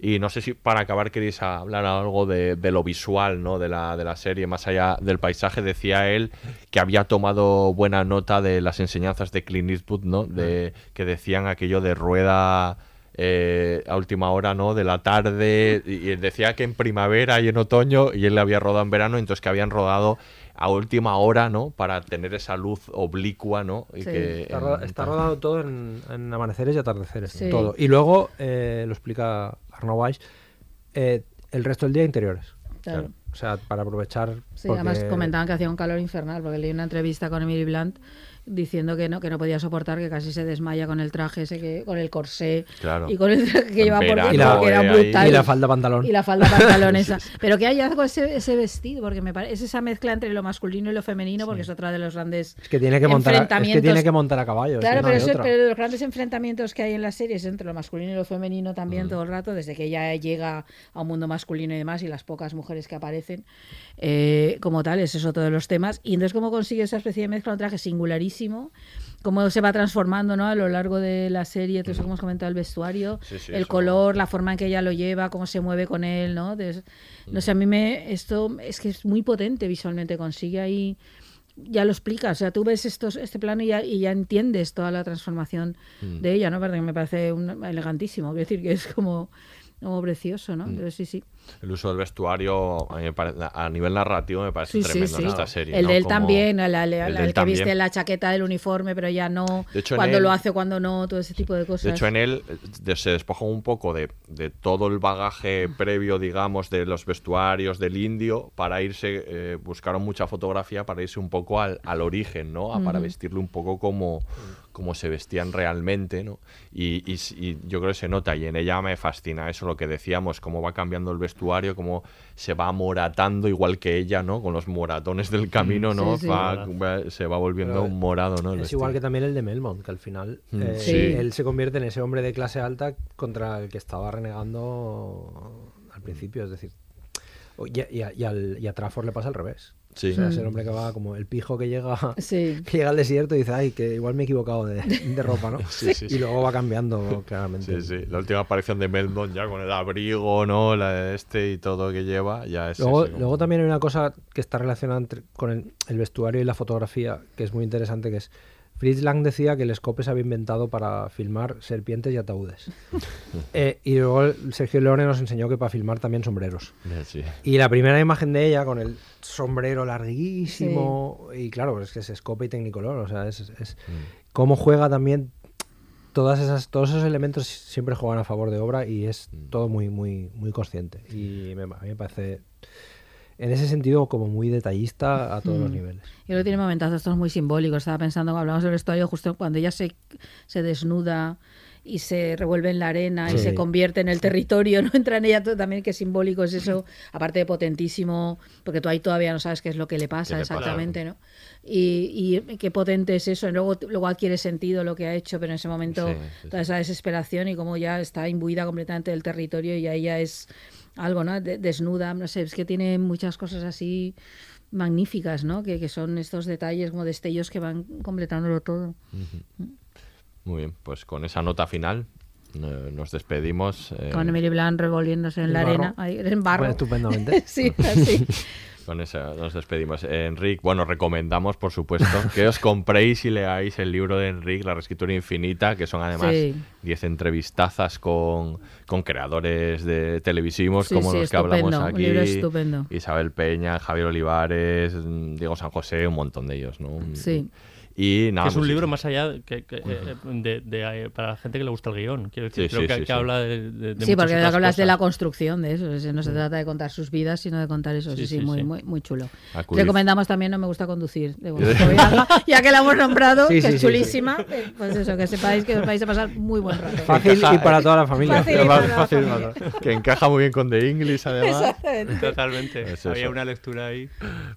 Y no sé si para acabar queréis hablar algo de, de lo visual ¿no? de, la, de la serie, más allá del paisaje. Decía él que había tomado buena nota de las enseñanzas de Clint Eastwood, ¿no? de, que decían aquello de rueda eh, a última hora ¿no? de la tarde. Y, y decía que en primavera y en otoño, y él le había rodado en verano, entonces que habían rodado a última hora ¿no? para tener esa luz oblicua. ¿no? Y Sí. que Está, en- roda- está rodado todo en, en amaneceres y atardeceres. Sí. Todo. Y luego, eh, lo explica Arnaud Weiss, eh, el resto del día interiores. Claro. O sea, para aprovechar. Sí, porque- además comentaban que hacía un calor infernal, porque leí una entrevista con Emily Blunt diciendo que no, que no podía soportar, que casi se desmaya con el traje ese, que, con el corsé Claro. y con el traje que lleva por dentro, la, que era eh, ahí- brutal. y la falda pantalón. Y la falda pantalón esa. Pero que hay algo ese, ese vestido, porque me parece es esa mezcla entre lo masculino y lo femenino, porque es otra de los grandes Es que tiene que montar, a, es que tiene enfrentamientos. que montar a caballo. Claro, pero, eso- pero de los grandes enfrentamientos que hay en las series entre lo masculino y lo femenino también Mm. todo el rato, desde que ella llega a un mundo masculino y demás, y las pocas mujeres que aparecen eh, como tal, ese es otro de los temas. Y entonces, ¿cómo consigue esa especie de mezcla? Un traje singularísimo, cómo se va transformando ¿no? a lo largo de la serie, todo eso que hemos comentado, el vestuario, Sí, sí, el eso- color, la forma en que ella lo lleva, cómo se mueve con él, ¿no? No sé, a mí me, esto es que es muy potente visualmente, consigue ahí ya lo explica, o sea, tú ves estos, este plano y ya, y ya entiendes toda la transformación Mm. de ella, ¿no? Verdad que me parece un- elegantísimo, quiero decir que es como, como precioso, ¿no? Mm. Pero sí, sí. El uso del vestuario a, parece- a nivel narrativo me parece Sí, tremendo sí. en esta serie. El ¿no? de él Como- también, el, el- el el de él que viste también. la chaqueta del uniforme, pero ya no, De hecho, cuando él- lo hace, cuando no, todo ese tipo de cosas. De hecho, en él se despoja un poco de, de todo el bagaje previo, digamos, de los vestuarios del indio para irse, eh, buscaron mucha fotografía para irse un poco al, al origen, ¿no? A- Para vestirlo un poco como, como se vestían realmente, ¿no? Y, y yo creo que se nota, y en ella me fascina eso, lo que decíamos, cómo va cambiando el vestuario, cómo se va moratando, igual que ella, ¿no? Con los moratones del camino, ¿no? Sí, sí. Va- va- se va volviendo Pero morado, ¿no? El Es igual que también el de Melmont, que al final Mm. eh, Sí. él se convierte en ese hombre de clase alta contra el que estaba renegando al principio. Es decir, y, a- y a, y al- y a Trafford le pasa al revés. Sí. O sea, es el Mm. hombre que va como el pijo que llega, Sí. que llega al desierto y dice, ay, que igual me he equivocado de, de ropa, ¿no? Sí, sí, y sí. luego va cambiando claramente. Sí, sí. La última aparición de Melmond ya con el abrigo, ¿no? La de este y todo que lleva, ya es. Luego, ese como- luego también hay una cosa que está relacionada entre- con el, el vestuario y la fotografía, que es muy interesante, que es Fritz Lang decía que el scope se había inventado para filmar serpientes y ataúdes. Eh, y luego Sergio Leone nos enseñó que para filmar también sombreros. Eh, sí. Y la primera imagen de ella con el sombrero larguísimo, y claro, pues es que es scope y Technicolor, o sea, es, es Mm. cómo juega también todas esas, todos esos elementos siempre juegan a favor de obra y es Mm. todo muy, muy, muy consciente. Y me, a mí me parece, en ese sentido, como muy detallista a todos los Mm. niveles. Y luego tiene momentazos estos muy simbólicos. Estaba pensando, hablamos del vestuario justo cuando ella se, se desnuda y se revuelve en la arena y se convierte en el territorio, no entra en ella todo también qué simbólico es eso, aparte de potentísimo, porque tú ahí todavía no sabes qué es lo que le pasa exactamente, ¿no? Y, y qué potente es eso, y luego, luego adquiere sentido lo que ha hecho, pero en ese momento Sí, sí, toda esa desesperación y como ya está imbuida completamente del territorio y ya ella es algo, ¿no? De- desnuda, no sé, es que tiene muchas cosas así magníficas, ¿no? Que, que son estos detalles como destellos que van completándolo todo. Muy bien, pues con esa nota final eh, nos despedimos. eh, Con Emily Blunt revolviéndose en la barro. arena, ahí, en barro. Bueno, estupendamente. sí, así. Con eso nos despedimos. Eh, Enric, bueno, recomendamos, por supuesto, que os compréis y leáis el libro de Enric, La Reescritura Infinita, que son además Sí. 10 entrevistazas con, con creadores de televisivos Sí, como sí, los que hablamos estupendo, un aquí. libro estupendo. Isabel Peña, Javier Olivares, mm, Diego San José, un montón de ellos, ¿no? Sí. Y nada, que es un pues, libro más allá que, que, eh, de, de, eh, para la gente que le gusta el guion. Quiero decir, Sí, creo sí, que, sí, que sí. habla de, de, de Sí, porque otras hablas de la construcción de eso. No se trata de contar sus vidas, sino de contar eso. Sí, Sí, sí, sí, muy, sí. muy, muy chulo. Recomendamos también No me gusta conducir. de ya que la hemos nombrado, Sí, que sí, es sí, sí. chulísima. eh, Pues eso, que sepáis que os vais a pasar muy buen rato. Fácil y para toda la familia. Fácil y para la Fácil, familia. que encaja muy bien con The English, además. Totalmente. Es Había una lectura ahí.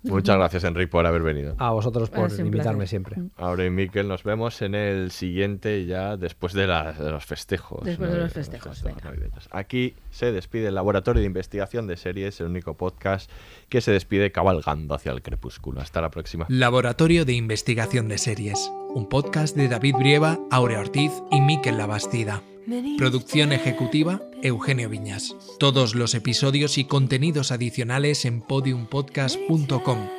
Muchas gracias, Enric, por haber venido. A vosotros por invitarme siempre. Ahora y Miquel nos vemos en el siguiente ya después de, los festejos. Después de los festejos, fiestas navideñas. Aquí se despide el Laboratorio de Investigación de Series, el único podcast que se despide cabalgando hacia el crepúsculo. Hasta la próxima. Laboratorio de Investigación de Series, un podcast de David Brieva, Aurea Ortiz y Miquel Labastida. Producción ejecutiva, Eugenio Viñas. Todos los episodios y contenidos adicionales en podiumpodcast.com